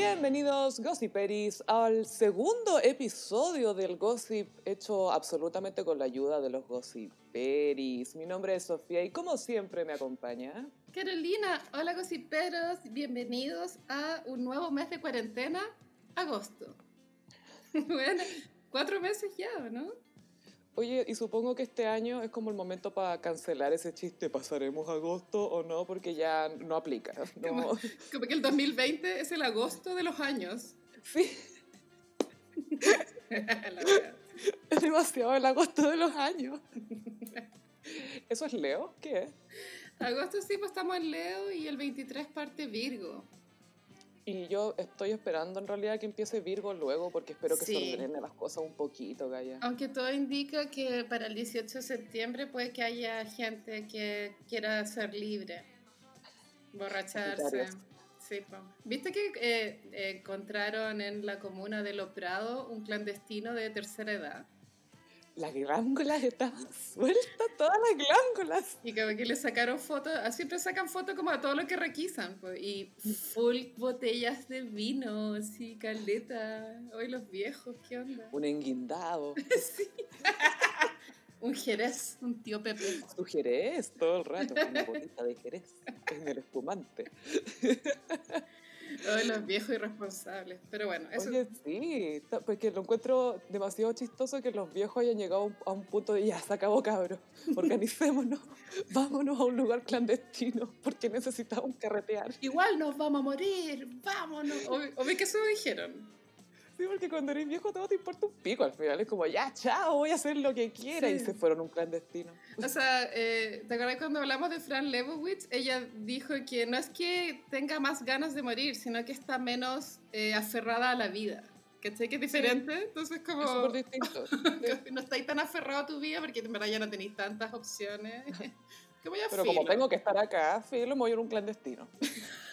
Bienvenidos, Gossiperis, al segundo episodio del Gossip hecho absolutamente con la ayuda de los Gossiperis. Mi nombre es Sofía y como siempre me acompaña... Carolina, hola Gossiperos, bienvenidos a un nuevo mes de cuarentena, agosto. bueno, cuatro meses ya, ¿no? Oye, y supongo que este año es como el momento para cancelar ese chiste, ¿pasaremos agosto o no? Porque ya no aplica. ¿no? Como, como que el 2020 es el agosto de los años. Sí. Es demasiado el agosto de los años. ¿Eso es Leo? ¿Qué es? Agosto sí, pues estamos en Leo y el 23 parte Virgo. Y yo estoy esperando en realidad que empiece Virgo luego porque espero que Sí. se ordenen las cosas un poquito, Gaya. Aunque todo indica que para el 18 de septiembre puede que haya gente que quiera ser libre, borracharse. Sí. ¿Viste que eh, eh, encontraron en la comuna de Lo Prado un clandestino de tercera edad? Las glándulas estaban sueltas, todas las glándulas. Y como que le sacaron fotos, ah, siempre sacan fotos como a todo lo que requisan, pues, y full botellas de vino, así, caleta. Hoy los viejos, ¿qué onda? Un enguindado. Un jerez, un tío Pepe. Su jerez todo el rato. Una bolita de jerez en el espumante. Los viejos irresponsables. Pero bueno, eso. Oye, sí, porque lo encuentro demasiado chistoso que los viejos hayan llegado a un- punto de ya, se acabó cabros, organicémonos, vámonos a un lugar clandestino, porque necesitamos carretear. Igual nos vamos a morir, vámonos. O, o que eso dijeron. Sí, porque cuando eres viejo todo te importa un pico al final, es como ya, chao, voy a hacer lo que quiera, Sí. y se fueron un clandestino. O sea, eh, ¿te acuerdas cuando hablamos de Fran Lebowitz? Ella dijo que no es que tenga más ganas de morir, sino que está menos eh, aferrada a la vida. ¿Cachai? Que es diferente. Entonces, como. Es súper distinto. No estáis tan aferrado a tu vida porque en verdad ya no tenéis tantas opciones. Pero como filo. tengo que estar acá, filo, me voy a ir a un clandestino.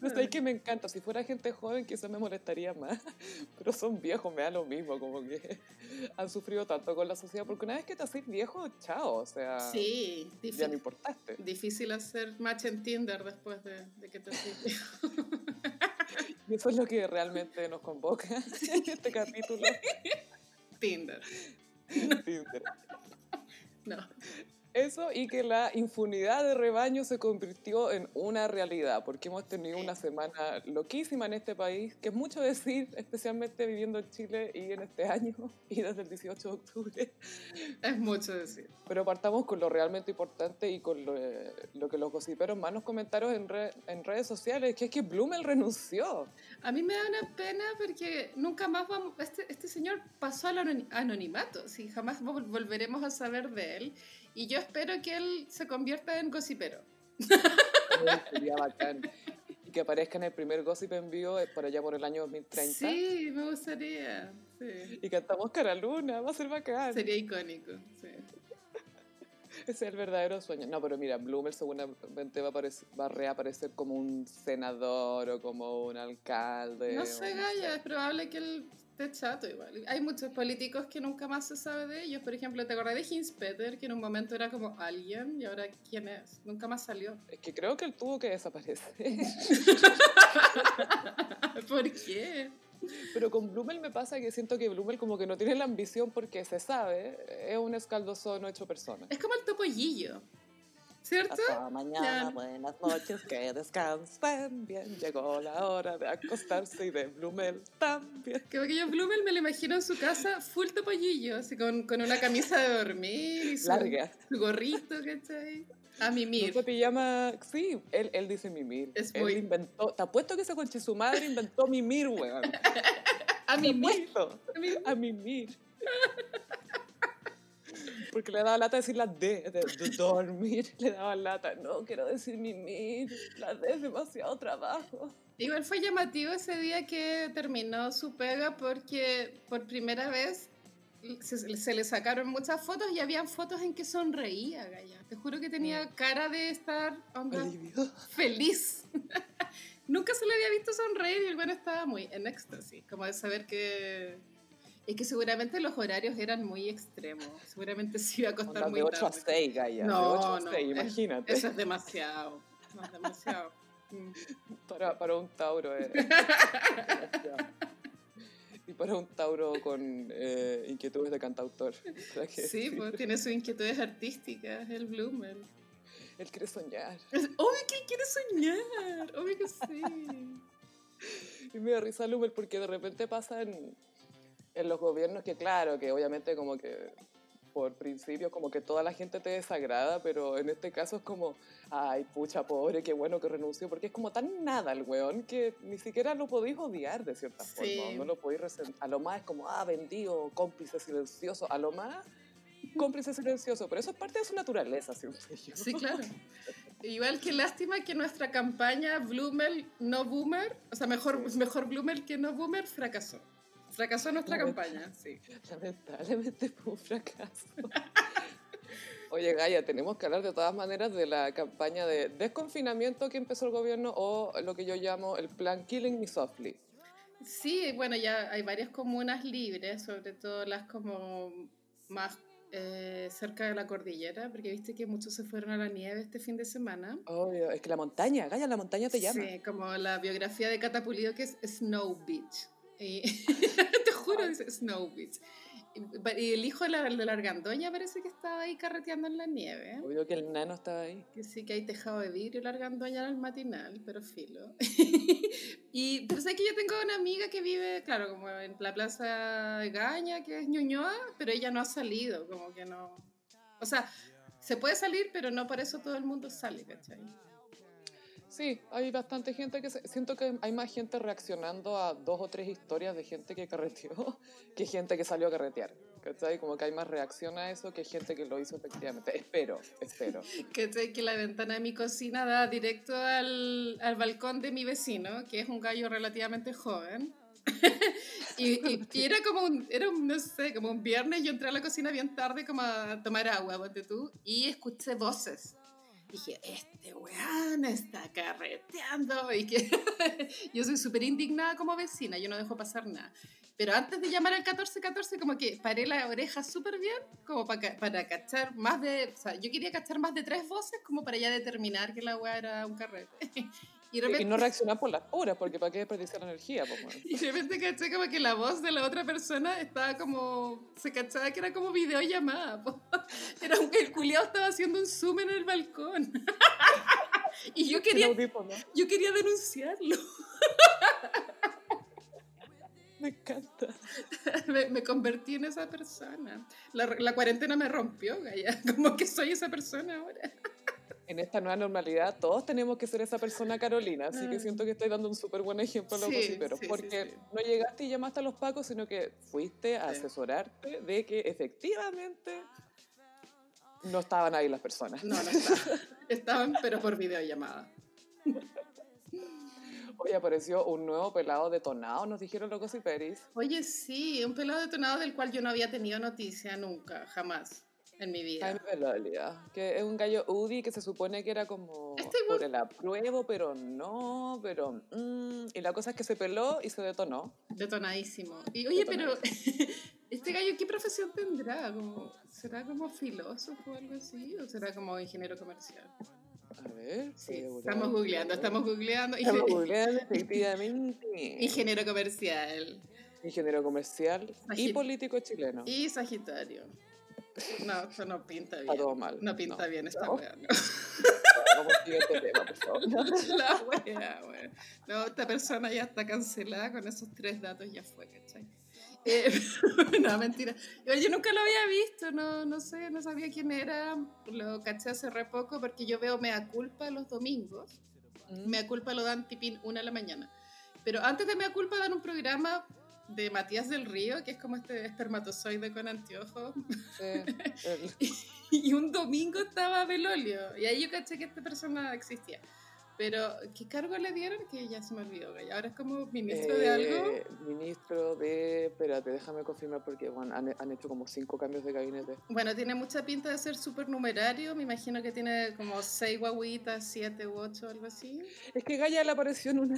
No sé, que me encanta. Si fuera gente joven, quizás me molestaría más. Pero son viejos, me da lo mismo. Como que han sufrido tanto con la sociedad. Porque una vez que te haces viejo, chao. O sea, Sí, ya no difícil, importaste. difícil hacer match en Tinder después de, de que te haces Y eso es lo que realmente nos convoca en este capítulo. Tinder. Tinder. No. Eso y que la infunidad de rebaño se convirtió en una realidad, porque hemos tenido una semana loquísima en este país, que es mucho decir, especialmente viviendo en Chile y en este año y desde el 18 de octubre. Es mucho decir. Pero partamos con lo realmente importante y con lo, eh, lo que los gossiperos más nos comentaron en, re- en redes sociales, que es que Blumel renunció. A mí me da una pena porque nunca más vamos. Este, este señor pasó al anoni- anonimato, sí, jamás vol- volveremos a saber de él. Y yo espero que él se convierta en gossipero. Sería bacán. Y que aparezca en el primer gossip en vivo eh, por allá por el año 2030. Sí, me gustaría. Sí. Y cantamos Cara Luna, va a ser bacán. Sería icónico. Sí. Ese es el verdadero sueño. No, pero mira, Bloomer seguramente va a, aparecer- va a reaparecer como un senador o como un alcalde. No sé, Gaya, es probable que él esté chato igual. Hay muchos políticos que nunca más se sabe de ellos. Por ejemplo, ¿te acordás de Hinspeter, que en un momento era como alguien y ahora quién es? Nunca más salió. Es que creo que él tuvo que desaparecer. ¿Por qué? pero con Blumel me pasa que siento que Blumel como que no tiene la ambición porque se sabe, es un escaldozón hecho persona. Es como el topollillo, ¿cierto? Hasta mañana, Ya. buenas noches, que descansen bien. Llegó la hora de acostarse y de Blumel también. Como que yo Blumel me lo imagino en su casa full topollillo, así con, con una camisa de dormir y su, Larga. su gorrito, ¿cachai? A No mimir. se pijama, sí, él, él dice mimir. Es él muy- inventó, te apuesto que ese conche su madre inventó mimir, weón. A mimir. A mimir. A mimir. Porque le daba lata decir la D, de, de dormir, le daba lata. No, quiero decir mimir, la D es demasiado trabajo. Igual fue llamativo ese día que terminó su pega porque por primera vez se, se le sacaron muchas fotos y habían fotos en que sonreía, Gaya. Te juro que tenía cara de estar onda, feliz. Nunca se le había visto sonreír y el bueno estaba muy en éxtasis, como de saber que... Es que seguramente los horarios eran muy extremos. Seguramente se iba a costar Onda muy de 8 a tarde. 6, Gaya. No, de 8 a no, 6, es- imagínate. Eso es demasiado. no, es demasiado. Para, para un Tauro. eh. y para un Tauro con eh, inquietudes de cantautor. ¿Para qué Sí, pues tiene sus inquietudes artísticas, el Bloomer. Él quiere soñar. Es obvio que él quiere soñar, obvio que sí. Y me da risa Lumer porque de repente pasa en, los gobiernos que, claro, que obviamente como que por principio como que toda la gente te desagrada, pero en este caso es como, ay, pucha, pobre, qué bueno que renunció, porque es como tan nada el weón que ni siquiera lo podéis odiar de cierta Sí. forma, no lo podéis resentir. A lo más es como, ah, vendido, cómplice silencioso, a lo más cómplice silencioso, pero eso es parte de su naturaleza, siento yo. Sí, claro. Igual que lástima que nuestra campaña Bloomer, no Boomer, o sea, mejor, mejor Bloomer que no Boomer, fracasó. Fracasó nuestra campaña, sí. Lamentablemente fue un fracaso. Oye, Gaia, tenemos que hablar de todas maneras de la campaña de desconfinamiento que empezó el gobierno o lo que yo llamo el plan Killing Me Softly. Sí, bueno, ya hay varias comunas libres, sobre todo las como más eh, cerca de la cordillera, porque viste que muchos se fueron a la nieve este fin de semana. Obvio, es que la montaña, Gaia, la montaña te llama. Sí, como la biografía de Catapulido que es Snow Beach. Y, te juro, dice Snow Beach. Y, el hijo de la, de la argandoña parece que estaba ahí carreteando en la nieve. Obvio que el nano estaba ahí. Que sí que hay tejado de vidrio la argandoña en el matinal, pero filo. y pero sé que yo tengo una amiga que vive, claro, como en la plaza de Gaña, que es Ñuñoa, pero ella no ha salido, como que no... O sea, se puede salir, pero no por eso todo el mundo sale, ¿cachai? Sí, hay bastante gente que... se- siento que hay más gente reaccionando a dos o tres historias de gente que carreteó que gente que salió a carretear. ¿Cachai? Como que hay más reacción a eso que gente que lo hizo efectivamente. Espero, espero. ¿Cachai? Que la ventana de mi cocina da directo al, al balcón de mi vecino, que es un gallo relativamente joven. y, y- y era como un, era un, no sé, como un viernes, yo entré a la cocina bien tarde como a tomar agua, ponte tú, y escuché voces. Dije, este weón está carreteando. Y que yo soy súper indignada como vecina, yo no dejo pasar nada. Pero antes de llamar al 1414, como que paré la oreja súper bien, como para, para cachar más de. O sea, yo quería cachar más de tres voces, como para ya determinar que la weá era un carrete. Y de Y repente, no reaccionar por las horas, porque ¿para qué desperdiciar la energía? Pues, bueno. y de repente caché como que la voz de la otra persona estaba como. Se cachaba que era como videollamada. po. Era un, el culiao estaba haciendo un zoom en el balcón. y yo quería, yo quería denunciarlo. Me encanta. me, me convertí en esa persona. La, la cuarentena me rompió, Gaya. Como que soy esa persona ahora. En esta nueva normalidad, todos tenemos que ser esa persona Carolina, así que Ah. siento que estoy dando un súper buen ejemplo a los Sí, porque sí. no llegaste y llamaste a los pacos, sino que fuiste a asesorarte de que efectivamente no estaban ahí las personas. No, no estaban. Estaban, pero por videollamada. Hoy apareció un nuevo pelado detonado, nos dijeron los gossiperis. Oye, sí, un pelado detonado del cual yo no había tenido noticia nunca, jamás en mi vida. Jaime que es un gallo UDI que se supone que era como Este por el apruebo, pero no, pero... mm, y la cosa es que se peló y se detonó. Detonadísimo. Y oye, pero este gallo, ¿qué profesión tendrá? Como, ¿Será como filósofo o algo así? ¿O será como ingeniero comercial? A ver, Sí, estamos googleando, estamos googleando. Estamos googleando, efectivamente. ingeniero comercial Ingeniero comercial y político chileno. y Sagitario. No, eso no pinta bien. Todo mal. No pinta No. bien esta No. wea. no. Vamos al siguiente tema, por favor. La wea, wea. No, esta persona ya está cancelada con esos tres datos, ya fue, ¿cachai? Eh, no, mentira. Yo, nunca lo había visto, no, no sé, no sabía quién era. Lo caché hace re poco porque yo veo Mea Culpa los domingos. Mm. Mea Culpa lo dan tipín una de la mañana. Pero antes de Mea Culpa dan un programa de Matías del Río, que es como este espermatozoide con anteojos. Sí, el- Y un domingo estaba Belolio. Y ahí yo caché que esta persona existía. Pero, ¿qué cargo le dieron? Que ya se me olvidó. Gaya. Ahora es como ministro de algo. eh, Ministro de. Espérate, déjame confirmar porque bueno, han, han hecho como cinco cambios de gabinete. Bueno, tiene mucha pinta de ser supernumerario. Me imagino que tiene como seis guaguitas, siete u ocho, algo así. Es que Gaya le apareció en una,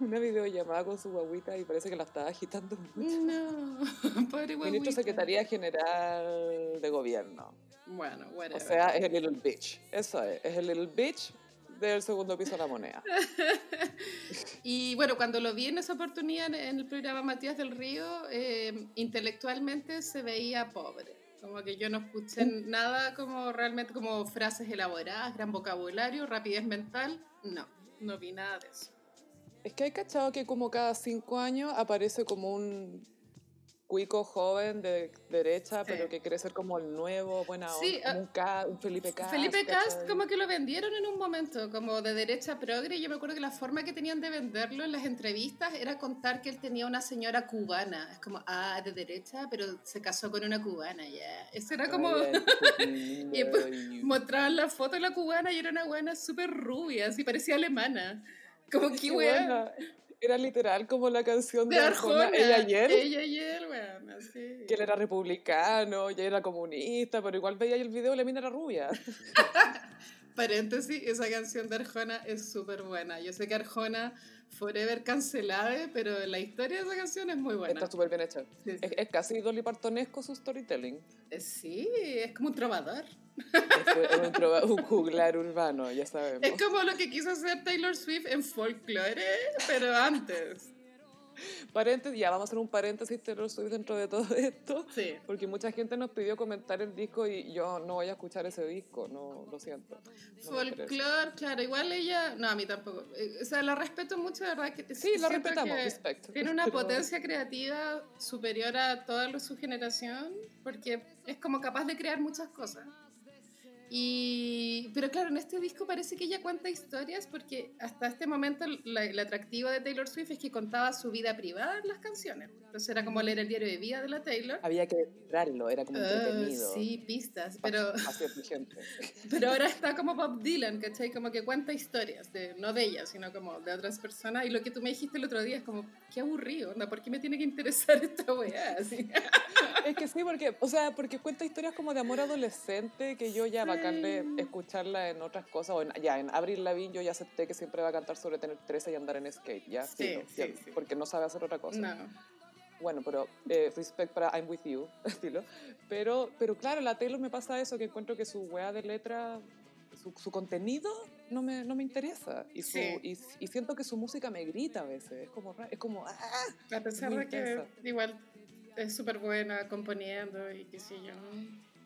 una videollamada con su guaguita y parece que la estaba agitando mucho. No, pobre guaguita. Ministro Secretaría General de Gobierno. Bueno, O whatever. sea, es el little bitch. Eso es, es el little bitch del segundo piso de la moneda. y bueno, cuando lo vi en esa oportunidad en el programa Matías del Río, eh, intelectualmente se veía pobre. Como que yo no escuché mm. nada como realmente como frases elaboradas, gran vocabulario, rapidez mental. No, no vi nada de eso. Es que hay cachado que como cada cinco años aparece como un cuico joven de derecha, pero que quiere ser como el nuevo, buena sí, ah, un, Felipe Cast. Felipe Cast como que lo vendieron en un momento, como de derecha progre. Yo me acuerdo que la forma que tenían de venderlo en las entrevistas era contar que él tenía una señora cubana. Es como, ah, de derecha, pero se casó con una cubana, ya. Eso era como... y mostraban la foto de la cubana y era una buena súper rubia, así parecía alemana. Como que, era literal como la canción de, Arjona, ella y él. Ella él, bueno, sí. Que él era republicano, ella era comunista, pero igual veía el video y la mina era rubia. Paréntesis, esa canción de Arjona es súper buena. Yo sé que Arjona forever cancelada, pero la historia de esa canción es muy buena. Está súper bien hecha. Es, casi Dolly Partonesco su storytelling. Eh, sí, es como un trovador. Es un, un, juglar urbano, ya sabemos. Es como lo que quiso hacer Taylor Swift en folklore, pero antes. Paréntesis, ya vamos a hacer un paréntesis Taylor Swift dentro de todo esto. Sí. Porque mucha gente nos pidió comentar el disco y yo no voy a escuchar ese disco, no lo siento. Folklore, claro, igual ella, no, a mí tampoco. Eh, o sea, la respeto mucho, de verdad. Que sí, la respetamos, respecto. Tiene una potencia creativa superior a toda su generación, porque es como capaz de crear muchas cosas. Y, pero claro, en este disco parece que ella cuenta historias porque hasta este momento la, atractivo de Taylor Swift es que contaba su vida privada en las canciones. Entonces era como leer el diario de vida de la Taylor. Había que entrarlo, era como entretenido. Sí, pistas, pero... pero ahora está como Bob Dylan, ¿cachai? Como que cuenta historias, de, no de ella, sino como de otras personas. Y lo que tú me dijiste el otro día es como, qué aburrido, ¿no? ¿por qué me tiene que interesar esta weá? Así. es que sí, porque, o sea, porque cuenta historias como de amor adolescente que yo ya bacán de escucharla en otras cosas. O ya, en Abril Lavigne yo ya acepté que siempre va a cantar sobre tener 13 y andar en skate, ya, sí, sí, porque no sabe hacer otra cosa. Bueno, pero eh, respect para I'm With You, estilo. Pero, pero claro, la Taylor me pasa eso, que encuentro que su wea de letra, su, su contenido no me, no me interesa. Y, su, y, y, siento que su música me grita a veces. Es como, es como ¡ah! A pesar de que igual es súper buena componiendo y qué sé yo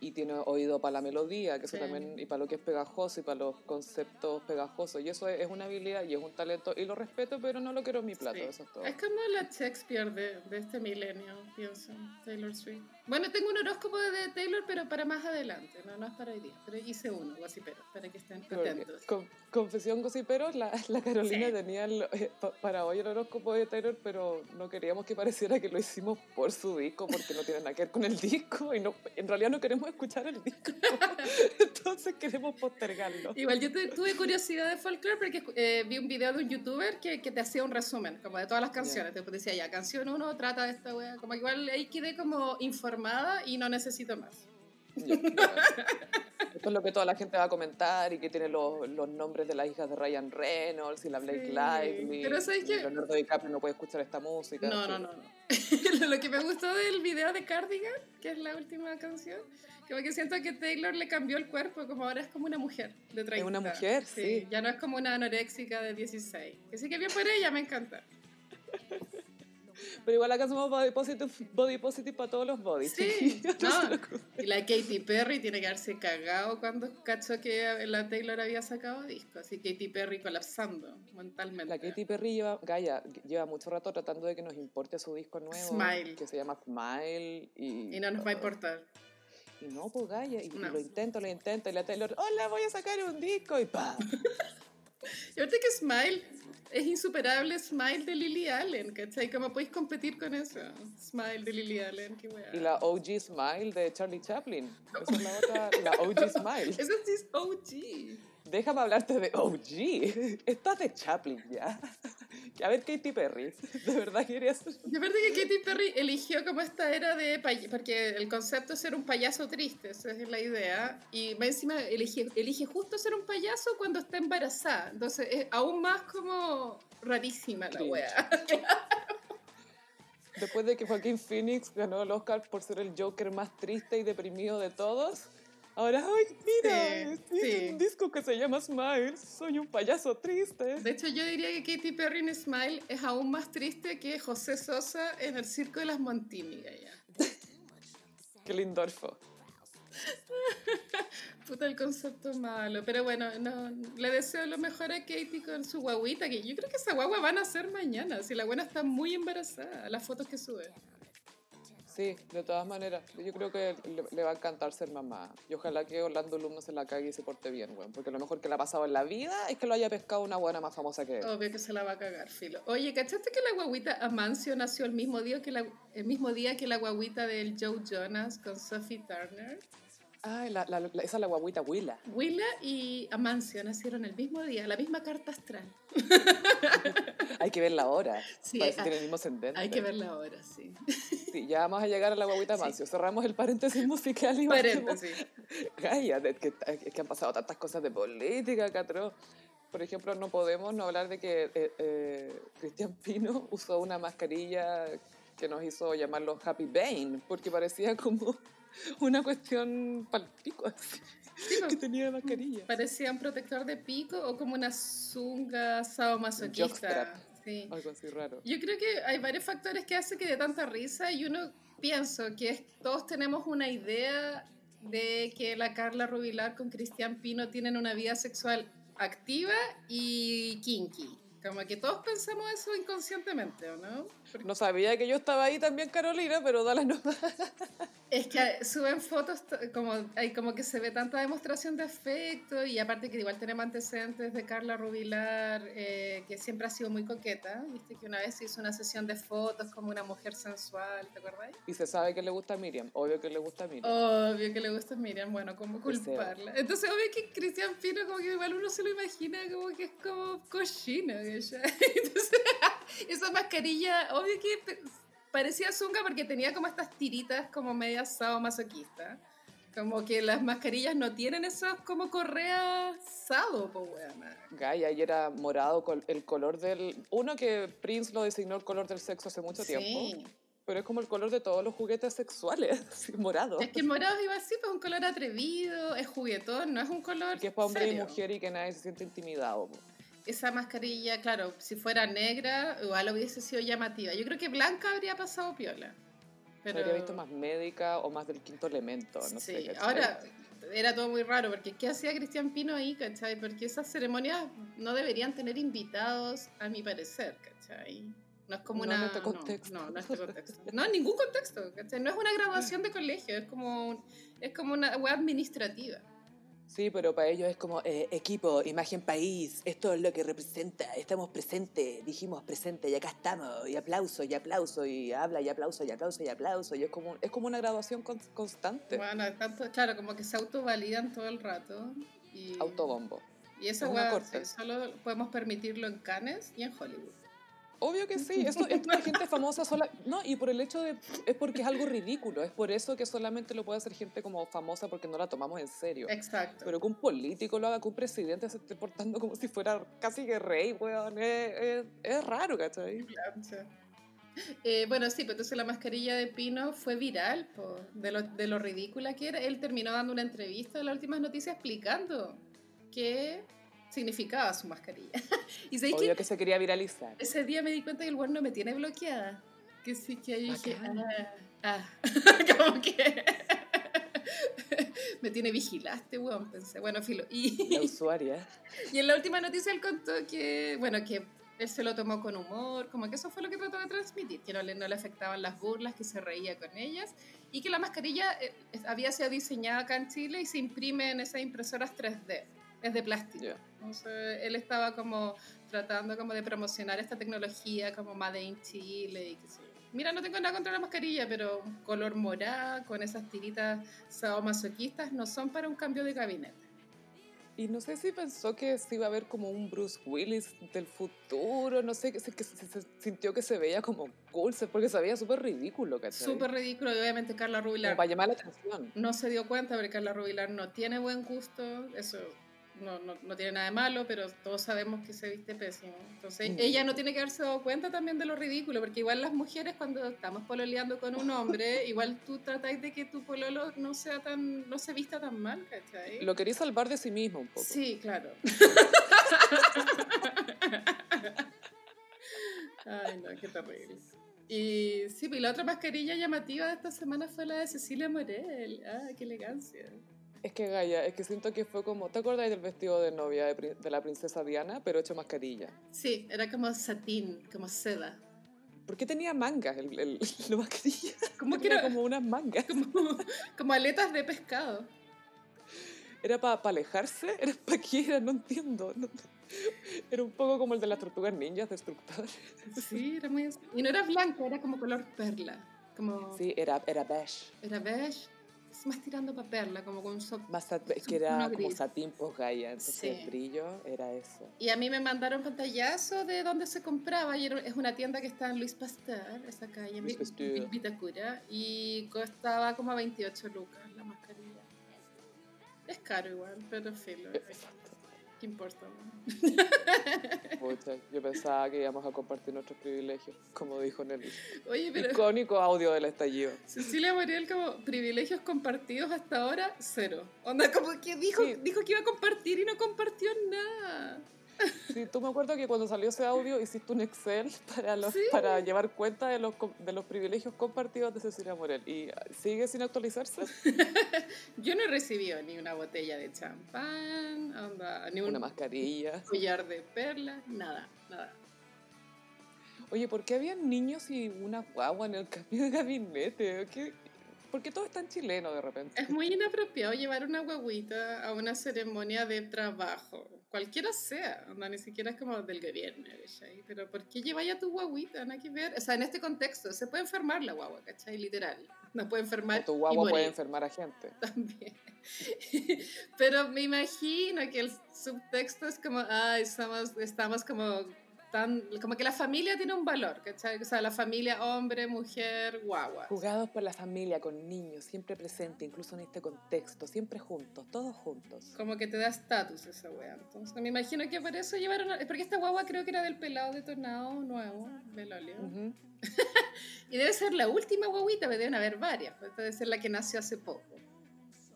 y tiene oído para la melodía, que eso también, y para lo que es pegajoso y para los conceptos pegajosos. Y eso es, una habilidad y es un talento, y lo respeto, pero no lo quiero en mi plato. Eso es, todo. es como la Shakespeare de, de este milenio, pienso, Taylor Swift. Bueno, tengo un horóscopo de Taylor, pero para más adelante, no, no es para hoy día. Pero hice uno, gossipero, para que estén atentos. Con, confesión gossipero, la, la Carolina tenía eh, para hoy el horóscopo de Taylor, pero no queríamos que pareciera que lo hicimos por su disco, porque no tiene nada que ver con el disco, y no, en realidad no queremos escuchar el disco. Entonces queremos postergarlo. Igual yo tuve curiosidad de folklore porque eh, vi un video de un youtuber que, que, te hacía un resumen, como de todas las canciones. Te decía, ya, canción 1 trata de esta wea. Como igual ahí quedé como informada y no necesito más. Esto es lo que toda la gente va a comentar y que tiene los, los nombres de las hijas de Ryan Reynolds y la Blake Lively. Pero ¿sabes que Leonardo DiCaprio no puede escuchar esta música. No, no, no. no. lo que me gustó del video de Cardigan, que es la última canción, como que siento que Taylor le cambió el cuerpo, como ahora es como una mujer de 30. Es una mujer, sí. Ya no es como una anoréxica de 16. Así que bien por ella, me encanta. Pero igual acá somos body positive, body positive para todos los bodies. Sí, no. Y la Katy Perry tiene que haberse cagado cuando cachó que la Taylor había sacado disco. Así Katy Perry colapsando mentalmente. La Katy Perry lleva, Gaia, lleva mucho rato tratando de que nos importe su disco nuevo. Smile. Que se llama Smile. Y, y no nos va a importar. Y no, pues Gaia. Y, lo intento, lo intento. Y la Taylor, hola, voy a sacar un disco. Y pa. y ahorita que Smile es insuperable Smile de Lily Allen, ¿cachai? ¿Cómo podéis competir con eso? Smile de Lily Allen, qué weá. Y la OG Smile de Charlie Chaplin. Esa es la otra, la OG Smile. Esa sí es OG. Déjame hablarte de OG. Estás de Chaplin ya. A ver, Katy Perry. ¿De verdad querías? De verdad que Katy Perry eligió como esta era de. Porque el concepto es ser un payaso triste, esa es la idea. Y encima elige, elige justo ser un payaso cuando está embarazada. Entonces es aún más como rarísima la wea. Después de que Joaquín Phoenix ganó el Oscar por ser el Joker más triste y deprimido de todos Ahora, ay, mira, sí, un disco que se llama Smile, soy un payaso triste. De hecho, yo diría que Katy Perry en Smile es aún más triste que José Sosa en el Circo de las Montímigas. Qué lindorfo. Puta el concepto malo. Pero bueno, no, le deseo lo mejor a Katie con su guaguita, que yo creo que esa guagua van a ser mañana. Si la buena está muy embarazada, las fotos que sube. Sí, de todas maneras. Yo creo que le, va a encantar ser mamá. Y ojalá que Orlando Bloom no se la cague y se porte bien, güey. Porque lo mejor que le ha pasado en la vida es que lo haya pescado una buena más famosa que él. Obvio que se la va a cagar, filo. Oye, ¿cachaste que la guaguita Amancio nació el mismo día que la, el mismo día que la guaguita del Joe Jonas con Sophie Turner? Ah, la, la, esa es la guaguita Willa. Willa y Amancio nacieron el mismo día, la misma carta astral. hay que verla ahora. Sí, para ah, el mismo ascendente. Hay que verla ahora, sí. Sí, ya vamos a llegar a la guaguita Amancio. Cerramos el paréntesis musical y Paréntesis. Calla, que, que han pasado tantas cosas de política, Catro. Por ejemplo, no podemos no hablar de que eh, eh, Cristian Pino usó una mascarilla que nos hizo llamarlo Happy Bane, porque parecía como una cuestión palpico así, que tenía mascarilla. Parecía un protector de pico o como una zunga sadomasoquista. Sí. Algo así raro. Yo creo que hay varios factores que hacen que de tanta risa y uno pienso que todos tenemos una idea de que la Carla Rubilar con Cristian Pino tienen una vida sexual activa y kinky. Como que todos pensamos eso inconscientemente, ¿o no? No sabía que yo estaba ahí también, Carolina, pero dale no. Es que suben fotos, como, hay como que se ve tanta demostración de afecto y aparte que igual tenemos antecedentes de Carla Rubilar, eh, que siempre ha sido muy coqueta, viste que una vez hizo una sesión de fotos como una mujer sensual, ¿te acuerdas? Y se sabe que le gusta a Miriam, obvio que le gusta a Miriam. Obvio que le gusta a Miriam, bueno, ¿cómo culparla? Entonces, obvio que Cristian Pino como que igual uno se lo imagina como que es como cochino, Entonces, esa mascarilla, obvio que parecía zunga porque tenía como estas tiritas como media masoquista. Como que las mascarillas no tienen esos como correas sado, pues weona. Gaia, y era morado el color del... Uno que Prince lo designó el color del sexo hace mucho sí. tiempo. Pero es como el color de todos los juguetes sexuales, morado. Es que el morado iba así, pues un color atrevido, es juguetón, no es un color. Que es para hombre y mujer y que nadie se siente intimidado esa mascarilla, claro, si fuera negra, igual hubiese sido llamativa. Yo creo que blanca habría pasado piola. Pero... Habría visto más médica o más del quinto elemento, no sí. Ahora, era todo muy raro, porque ¿qué hacía Cristian Pino ahí, cachai? Porque esas ceremonias no deberían tener invitados, a mi parecer, cachai. No es como no una... Este contexto. No, no, este contexto. No, ningún contexto, ¿cachai? No es una graduación de colegio, es como, es como una web administrativa. Sí, pero para ellos es como eh, equipo, imagen país, esto es lo que representa, estamos presentes, dijimos presente y acá estamos, y aplauso, y aplauso, y habla, y aplauso, y aplauso, y aplauso, y es como, es como una graduación constante. Bueno, tanto, claro, como que se autovalidan todo el rato. Y, Autobombo. Y eso, bueno, solo podemos permitirlo en Cannes y en Hollywood. Obvio que sí, esto, es de gente famosa sola, no, y por el hecho de, es porque es algo ridículo, es por eso que solamente lo puede hacer gente como famosa porque no la tomamos en serio. Exacto. Pero que un político lo haga, que un presidente se esté portando como si fuera casi que rey, weón, es, es, raro, ¿cachai? Eh, bueno, sí, pues entonces la mascarilla de Pino fue viral de, lo, de lo ridícula que era. Él terminó dando una entrevista en las últimas noticias explicando que significaba su mascarilla. y Obvio que, se quería viralizar. Ese día me di cuenta que el weón no me tiene bloqueada. Que sí, que ahí dije, ah, ah. como que me tiene vigilaste, weón, pensé. Bueno, filo. Y, la usuaria. y en la última noticia él contó que, bueno, que él se lo tomó con humor, como que eso fue lo que trató de transmitir, que no le, no le afectaban las burlas, que se reía con ellas y que la mascarilla eh, había sido diseñada acá en Chile y se imprime en esas impresoras 3D es de plástico. Entonces, él estaba como tratando como de promocionar esta tecnología como Made in Chile y qué sé Mira, no tengo nada contra la mascarilla, pero color morada, con esas tiritas sadomasoquistas, no son para un cambio de gabinete. Y no sé si pensó que se iba a ver como un Bruce Willis del futuro, no sé, que se, que se, sintió que se veía como cool, porque se veía súper ridículo, ¿cachai? Súper ridículo, y obviamente Carla Rubilar... para llamar la atención. No se dio cuenta, porque Carla Rubilar no tiene buen gusto, eso no, no, no, tiene nada de malo, pero todos sabemos que se viste pésimo. Entonces, ella no tiene que haberse dado cuenta también de lo ridículo, porque igual las mujeres cuando estamos pololeando con un hombre, igual tú tratáis de que tu pololo no sea tan, no se vista tan mal, ¿cachai? Lo queréis salvar de sí mismo un poco. Sí, claro. Ay, no, qué terrible. Y sí, pues la otra mascarilla llamativa de esta semana fue la de Cecilia Morel. Ah, qué elegancia. Es que Gaia, es que siento que fue como, ¿te acuerdas del vestido de novia de, de, la princesa Diana, pero hecho mascarilla? Sí, era como satín, como seda. ¿Por qué tenía mangas el, el, la mascarilla? ¿Cómo que era como unas mangas? Como, como aletas de pescado. ¿Era para pa alejarse? ¿Era para qué era? No entiendo. No, era un poco como el de las tortugas ninjas destructor. Sí, era muy... Y no era blanco, era como color perla. Como... Sí, era, era beige. Era beige, más tirando para perla, como con un so Más que era como satín post Gaia, entonces sí. el brillo era eso. Y a mí me mandaron pantallazo de dónde se compraba, y es una tienda que está en Luis Pasteur, esa calle, en Vitacura, y costaba como 28 lucas la mascarilla. Es caro igual, pero filo. ¿Qué importa? Pucha, yo pensaba que íbamos a compartir nuestros privilegios, como dijo Nelly. Oye, pero... Icónico audio del estallido. Cecilia Muriel como privilegios compartidos hasta ahora, cero. Onda, como que dijo, sí. dijo que iba a compartir y no compartió nada. Sí, tú me acuerdo que cuando salió ese audio hiciste un Excel para, los, ¿Sí? para llevar cuenta de los, de los privilegios compartidos de Cecilia Morel. ¿Y sigue sin actualizarse? Yo no he recibido ni una botella de champán, onda, ni un una mascarilla, collar de perlas, nada, nada. Oye, ¿por qué habían niños y una guagua en el cambio de gabinete? ¿Qué, porque todo es tan chileno de repente. Es muy inapropiado llevar una guaguita a una ceremonia de trabajo, cualquiera sea, no, ni siquiera es como del gobierno, ¿cachai? Pero ¿por qué lleváis a tu guaguita? No hay que ver, o sea, en este contexto se puede enfermar la guagua, ¿cachai? Literal, no puede enfermar. O tu guagua puede enfermar a gente. También. Pero me imagino que el subtexto es como, ay, estamos, estamos como tan, como que la familia tiene un valor, ¿cachai? O sea, la familia, hombre, mujer, guagua. Jugados por la familia, con niños, siempre presente, incluso en este contexto, siempre juntos, todos juntos. Como que te da estatus esa wea. Entonces, me imagino que por eso llevaron, porque esta guagua creo que era del pelado de Tornado nuevo, Belolio. Uh -huh. y debe ser la última guaguita, pero deben haber varias, pues debe ser la que nació hace poco.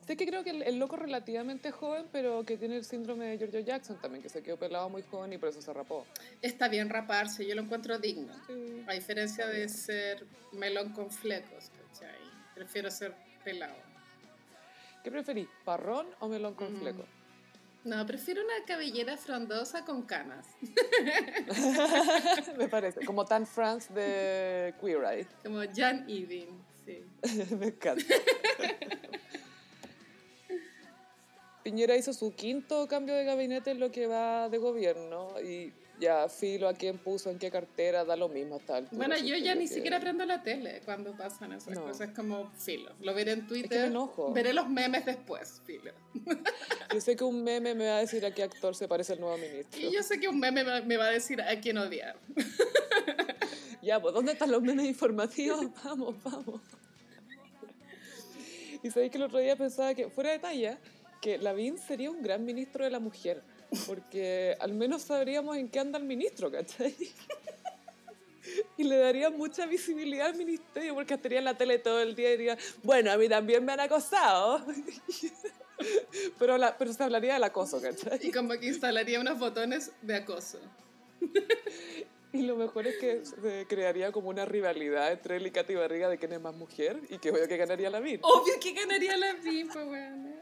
Sé que creo que el, el, loco relativamente joven, pero que tiene el síndrome de Giorgio Jackson también, que se quedó pelado muy joven y por eso se rapó. Está bien raparse, yo lo encuentro digno. Sí. A diferencia de ser melón con flecos, ¿cachai? Prefiero ser pelado. ¿Qué preferís, parrón o melón con mm. flecos? No, prefiero una cabellera frondosa con canas. Me parece, como Tan France de Queer Eye. Como Jan Evin, sí. Me encanta. Piñera hizo su quinto cambio de gabinete en lo que va de gobierno y ya filo a quién puso en qué cartera, da lo mismo hasta el Bueno, yo ya ni que... siquiera prendo la tele cuando pasan esas no. cosas, como filo. Lo veré en Twitter, es que veré los memes después, filo. Yo sé que un meme me va a decir a qué actor se parece el nuevo ministro. Y yo sé que un meme me va a decir a quién odiar. Ya, pues ¿dónde están los memes informativos? Vamos, vamos. Y sabéis que el otro día pensaba que, fuera de talla, que Lavín sería un gran ministro de la mujer, porque al menos sabríamos en qué anda el ministro, ¿cachai? Y le daría mucha visibilidad al ministerio, porque estaría en la tele todo el día y diría, bueno, a mí también me han acosado. Pero, la, pero se hablaría del acoso, ¿cachai? Y como que instalaría unos botones de acoso. Y lo mejor es que se crearía como una rivalidad entre él y Katy Barriga de quién es más mujer y que obvio que ganaría la VIN. Obvio que ganaría la VIN, pues bueno.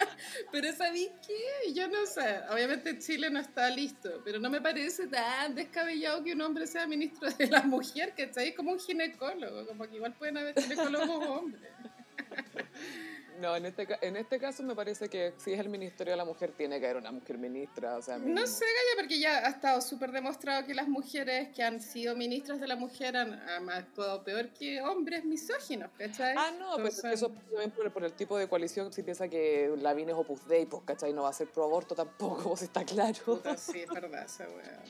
Pero ¿sabí qué? Yo no sé. Obviamente Chile no está listo, pero no me parece tan descabellado que un hombre sea ministro de la mujer, que está ahí como un ginecólogo, como que igual pueden haber ginecólogos hombres. No, en este, en este caso me parece que si es el Ministerio de la Mujer, tiene que haber una mujer ministra. O sea, no sé, Gaya, porque ya ha estado súper demostrado que las mujeres que han sido ministras de la mujer han, han actuado peor que hombres misóginos, ¿cachai? Ah, no, Entonces, pero eso también por, por, el tipo de coalición, si piensa que Lavín es Opus Dei, pues, ¿cachai? No va a ser pro aborto tampoco, pues está claro. Puta, sí, es verdad esa wea.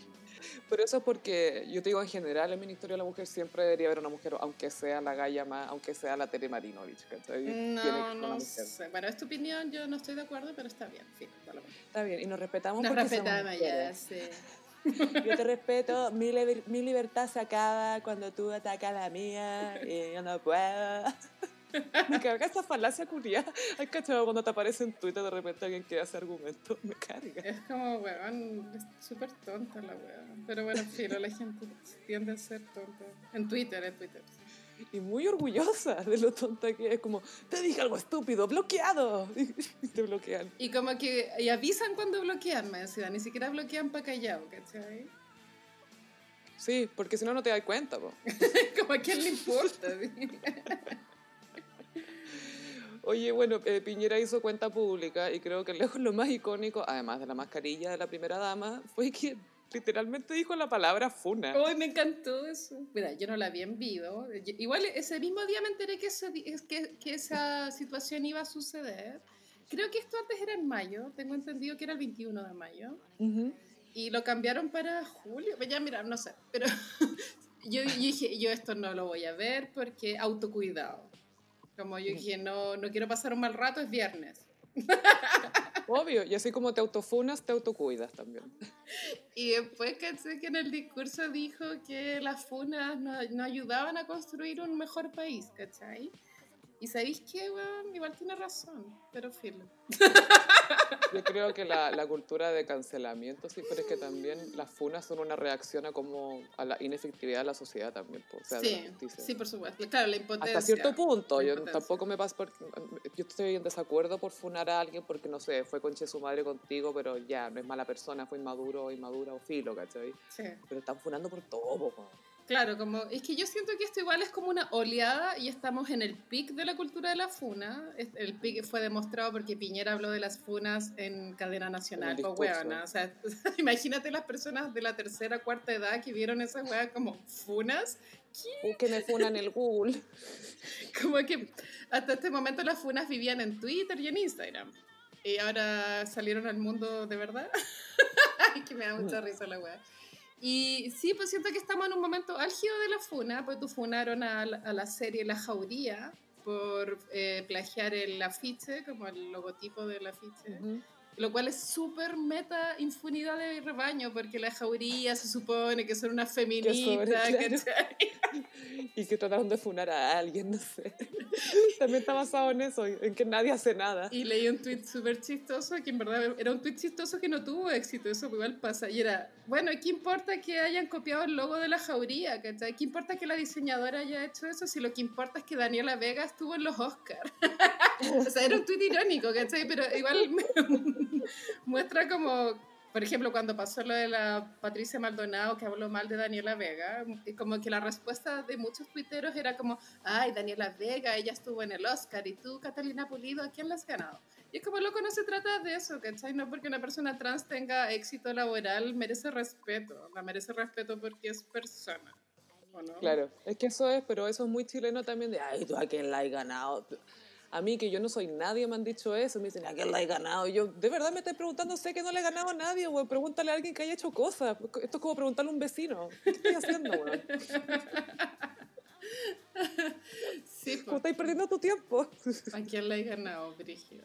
Pero eso es porque, yo te digo, en general, el Ministerio de la Mujer siempre debería haber una mujer, aunque sea la Gaya más, aunque sea la Tere Marinovich. No, no, sé. Bueno, es tu opinión, yo no estoy de acuerdo, pero está bien. Fin, está bien, y nos respetamos. Nos respetamos, ya, sí. Yo te respeto, mi, mi, libertad se acaba cuando tú atacas la mía y yo no puedo. Me carga esta falacia curiosa. Hay cachado cuando te aparece en Twitter de repente alguien que hace argumentos. Me carga. Es como, weón, es súper tonta la weón. Pero bueno, filo, la gente tiende a ser tonta. En Twitter, en Twitter. Y muy orgullosa de lo tonta que es. Como, te dije algo estúpido, bloqueado. Y te bloquean. Y como que, y avisan cuando bloquean, me decía. Ni siquiera bloquean para callado, ¿cachai? Sí, porque si no, no te das cuenta, po. como a quién le importa. Oye, bueno, eh, Piñera hizo cuenta pública y creo que lejos lo más icónico, además de la mascarilla de la primera dama, fue que literalmente dijo la palabra funa. ¡Ay, me encantó eso! Mira, yo no la había en vivo. Igual ese mismo día me enteré que, que, que esa situación iba a suceder. Creo que esto antes era en mayo, tengo entendido que era el 21 de mayo. Y lo cambiaron para julio. Ya, mira, no sé. Pero yo, yo dije, yo esto no lo voy a ver porque autocuidado. Como yo dije, no, no quiero pasar un mal rato, es viernes. Obvio, y así como te autofunas, te autocuidas también. Y después sé que en el discurso dijo que las funas no, no ayudaban a construir un mejor país, ¿cachai? Y sabéis que, bueno, igual tiene razón, pero filo. Yo creo que la, la, cultura de cancelamiento, sí, pero es que también las funas son una reacción a como a la inefectividad de la sociedad también. O sea, sí, sí, por supuesto. Claro, la impotencia. Hasta cierto punto. Yo tampoco me paso por, Yo estoy en desacuerdo por funar a alguien porque, no sé, fue conche su madre contigo, pero ya, no es mala persona, fue inmaduro, inmadura o filo, ¿cachai? Sí. Pero están funando por todo, Claro, como es que yo siento que esto igual es como una oleada y estamos en el pic de la cultura de la funa. El pic fue demostrado porque Piñera habló de las funas en cadena nacional. Pues, o sea, imagínate las personas de la tercera, cuarta edad que vieron esa weá como funas. ¿Qué? Que me funan el Google. como que hasta este momento las funas vivían en Twitter y en Instagram. Y ahora salieron al mundo de verdad. que me da mucha mm. risa la weá. Y sí, pues siento que estamos en un momento álgido de la funa, pues tú funaron a, la serie La Jauría por eh, plagiar el afiche, como el logotipo del afiche. Lo cual es súper meta infunidad de rebaño, porque la jauría se supone que son unas feministas, Y que trataron de funar a alguien, no sé. También está basado en eso, en que nadie hace nada. Y leí un tweet súper chistoso, que en verdad era un tweet chistoso que no tuvo éxito, eso igual pasa. Y era, bueno, ¿qué importa que hayan copiado el logo de la jauría? ¿Qué importa que la diseñadora haya hecho eso? Si lo que importa es que Daniela Vega estuvo en los Oscars. o sea, era un tweet irónico, ¿cachai? Pero igual muestra como, por ejemplo, cuando pasó lo de la Patricia Maldonado, que habló mal de Daniela Vega, como que la respuesta de muchos tuiteros era como, ay, Daniela Vega, ella estuvo en el Oscar, y tú, Catalina Pulido, ¿a quién la has ganado? Y es como loco, no se trata de eso, ¿cachai? No porque una persona trans tenga éxito laboral, merece respeto, la merece respeto porque es persona. Claro, es que eso es, pero eso es muy chileno también de, ay, tú a quién la has ganado. A mí, que yo no soy nadie, me han dicho eso. Me dicen, ¿a quién le he ganado? Y yo, de verdad me estoy preguntando, sé que no le he ganado a nadie, güey. Pregúntale a alguien que haya hecho cosas. Esto es como preguntarle a un vecino. ¿Qué estoy haciendo, güey? Sí, ¿Cómo estáis perdiendo tu tiempo? ¿A quién le he ganado, Brígido?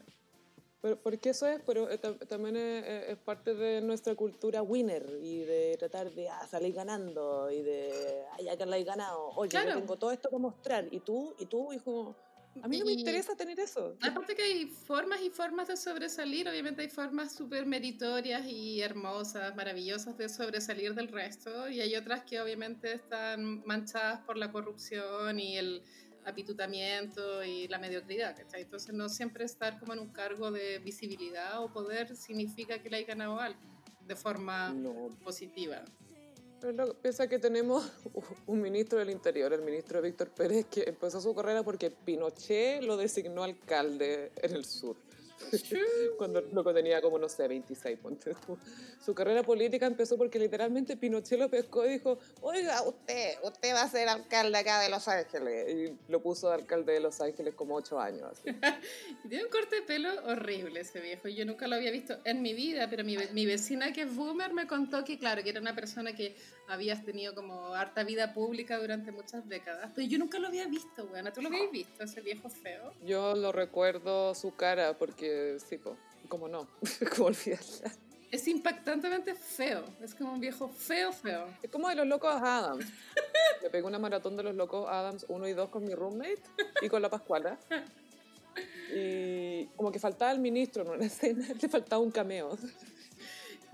Pero, porque eso es, pero eh, también es, parte de nuestra cultura winner y de tratar de ah, salir ganando y de, ay, ¿a quién le he ganado? Oye, yo tengo todo esto que mostrar y tú, y tú, como a mí no me interesa tener eso. Aparte que hay formas y formas de sobresalir, obviamente hay formas súper meritorias y hermosas, maravillosas de sobresalir del resto, y hay otras que obviamente están manchadas por la corrupción y el apitutamiento y la mediocridad, Entonces no siempre estar como en un cargo de visibilidad o poder significa que le hay ganado algo de forma positiva. Piensa que tenemos un ministro del Interior, el ministro Víctor Pérez, que empezó su carrera porque Pinochet lo designó alcalde en el sur. Cuando loco tenía como, no sé, 26, ponte tú. Su carrera política empezó porque literalmente Pinochet lo pescó y dijo, oiga, usted, usted va a ser alcalde acá de Los Ángeles. Y lo puso de alcalde de Los Ángeles como 8 años. Así. Tiene un corte de pelo horrible ese viejo. Yo nunca lo había visto en mi vida, pero mi, mi vecina que es boomer me contó que, claro, que era una persona que habías tenido como harta vida pública durante muchas décadas. Pero yo nunca lo había visto, weón. ¿Tú lo habías visto, ese viejo feo? Yo lo recuerdo su cara porque, sí, po, como no, como olvidarla. Es impactantemente feo. Es como un viejo feo, feo. Es como de los locos Adams. Me pegué una maratón de los locos Adams 1 y 2 con mi roommate y con la Pascuala. Y como que faltaba el ministro en una escena, le faltaba un cameo.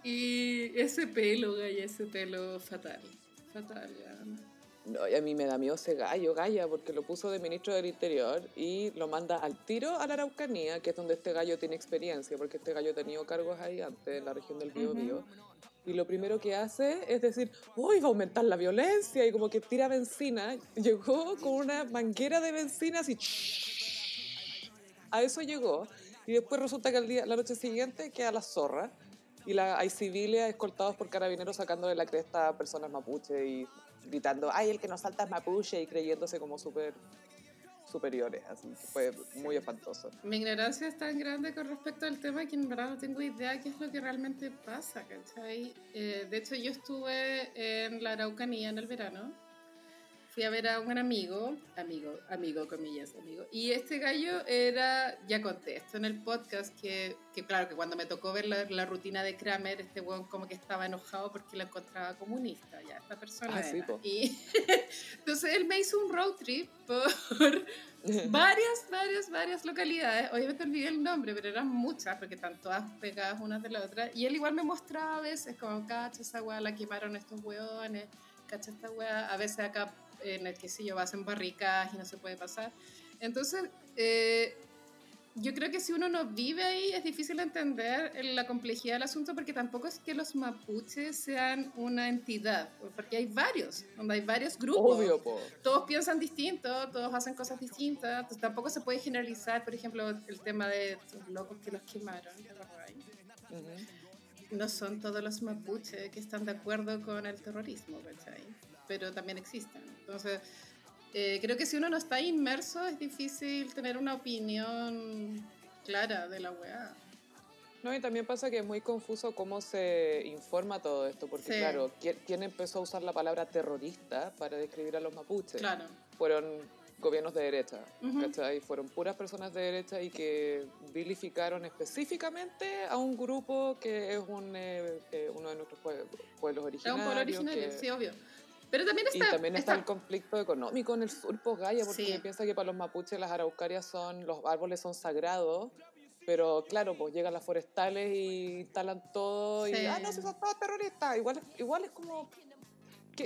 Y ese pelo, Gaya, ese pelo fatal. Fatal, ya. No, y a mí me da miedo ese gallo, Gaya, porque lo puso de ministro del Interior y lo manda al tiro a la Araucanía, que es donde este gallo tiene experiencia, porque este gallo ha tenido cargos ahí antes en la región del Biobío. Y lo primero que hace es decir, uy, va a aumentar la violencia, y como que tira benzina. Llegó con una manguera de benzina así. A eso llegó. Y después resulta que al día, la noche siguiente queda la zorra. Y la, hay civiles escoltados por carabineros sacándole la cresta a personas mapuche y gritando, ay, el que nos salta es mapuche y creyéndose como súper superiores. Así que fue muy espantoso. Mi ignorancia es tan grande con respecto al tema que en verdad no tengo idea qué es lo que realmente pasa, ¿cachai? Eh, de hecho, yo estuve en la Araucanía en el verano. Fui a ver a un amigo, amigo, amigo, comillas, amigo. Y este gallo era, ya conté esto en el podcast, que, que claro, que cuando me tocó ver la, la rutina de Kramer, este weón como que estaba enojado porque lo encontraba comunista, ya, esta persona Ah, sí. Y entonces él me hizo un road trip por varias, varias, varias localidades. Obviamente olvidé el nombre, pero eran muchas porque están todas pegadas unas de la otra. Y él igual me mostraba a veces como, cacha, esa weá la quemaron estos weones, cacha, esta weá. A veces acá en el quesillo vas en barricas y no se puede pasar. Entonces, eh, yo creo que si uno no vive ahí es difícil entender la complejidad del asunto porque tampoco es que los mapuches sean una entidad, porque hay varios, donde hay varios grupos Obvio, todos piensan distinto, todos hacen cosas distintas, tampoco se puede generalizar, por ejemplo, el tema de los locos que los quemaron, no son todos los mapuches que están de acuerdo con el terrorismo, ¿cachai? pero también existen. Entonces, eh, creo que si uno no está inmerso es difícil tener una opinión clara de la weá. No, y también pasa que es muy confuso cómo se informa todo esto, porque Sí. claro, ¿quién, empezó a usar la palabra terrorista para describir a los mapuches? Claro. Fueron gobiernos de derecha, Ujú. ¿cachai? Fueron puras personas de derecha y que vilificaron específicamente a un grupo que es un, eh, eh, uno de nuestros pue- pueblos Es originarios. un pueblo originario, que- sí, obvio. Pero también Y está... también está, está- el conflicto económico en el sur, pues porque Sí. piensa que para los mapuches las araucarias son, los árboles son sagrados, pero claro, pues llegan las forestales y instalan todo y, ah, no, si son todos terroristas. Igual, igual es como, ¿qui-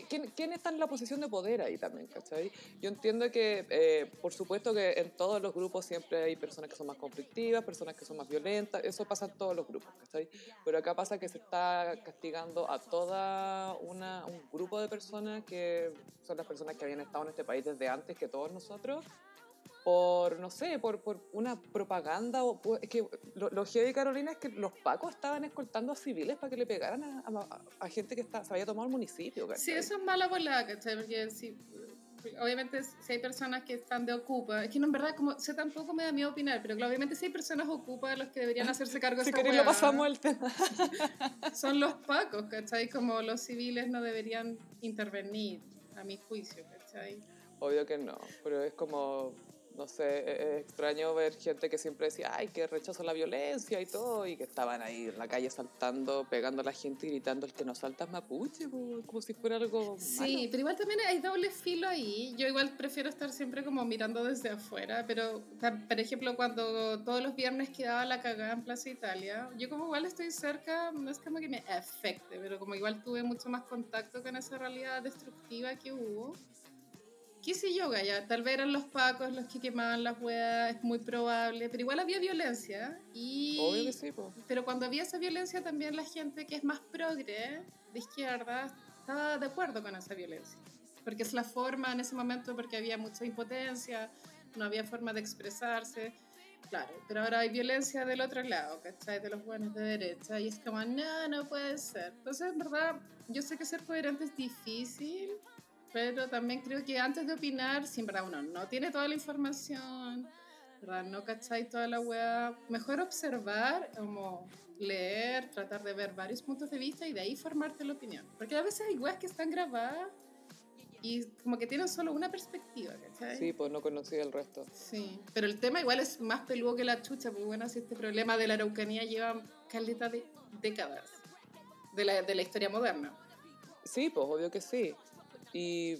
¿quién, quién está en la posición de poder ahí también, cachai? Yo entiendo que, eh, por supuesto que en todos los grupos siempre hay personas que son más conflictivas, personas que son más violentas, eso pasa en todos los grupos, ¿cachai? Pero acá pasa que se está castigando a toda una, un grupo de personas que son las personas que habían estado en este país desde antes que todos nosotros por, no sé, por, por una propaganda. O, por- es que lo, lo heavy, Carolina, es que los pacos estaban escoltando a civiles para que le pegaran a, a- a gente que está, se había tomado el municipio. Sí, ¿cachai? eso es mala volada, ¿cachai? Porque si, obviamente si hay personas que están de ocupa, es que no en verdad, como sé tampoco me da miedo opinar, pero claro, obviamente si hay personas ocupas los que deberían hacerse cargo de Si esa queréis weá, lo pasamos el tema. son los pacos, ¿cachai? Como los civiles no deberían intervenir, a mi juicio, ¿cachai? Obvio que no, pero es como, no sé, es es extraño ver gente que siempre decía, ay, que rechazo la violencia y todo, y que estaban ahí en la calle saltando, pegando a la gente y gritando, el que no salta es mapuche, po", como si fuera algo Sí, pero igual también hay doble filo ahí. Yo igual prefiero estar siempre como mirando desde afuera, pero por ejemplo cuando todos los viernes quedaba la cagada en Plaza Italia, yo como igual estoy cerca, no es como que me afecte, pero como igual tuve mucho más contacto con esa realidad destructiva que hubo. ¿Qué sé yo, Gaya? Tal vez eran los pacos los que quemaban las hueas, es muy probable, pero igual había violencia y... Obvio que sí, po. Pero cuando había esa violencia también la gente que es más progre, de izquierda, estaba de acuerdo con esa violencia. Porque es la forma en ese momento, porque había mucha impotencia, no había forma de expresarse. Claro, pero ahora hay violencia del otro lado, ¿cachai? De los buenos de derecha. Y es como, no, no puede ser. Entonces, en verdad, yo sé que ser coherente es difícil, pero también creo que antes de opinar, si en verdad uno no tiene toda la información, ¿verdad? No cachai toda la weá, mejor observar, como leer, tratar de ver varios puntos de vista y de ahí formarte la opinión. Porque a veces hay weas que están grabadas y como que tienen solo una perspectiva, ¿cachai? Sí, pues no conocía el resto. Sí, pero el tema igual es más peludo que la chucha, porque bueno, si este problema de la Araucanía lleva caleta de décadas de la, de la historia moderna. Sí, pues obvio que sí. Y,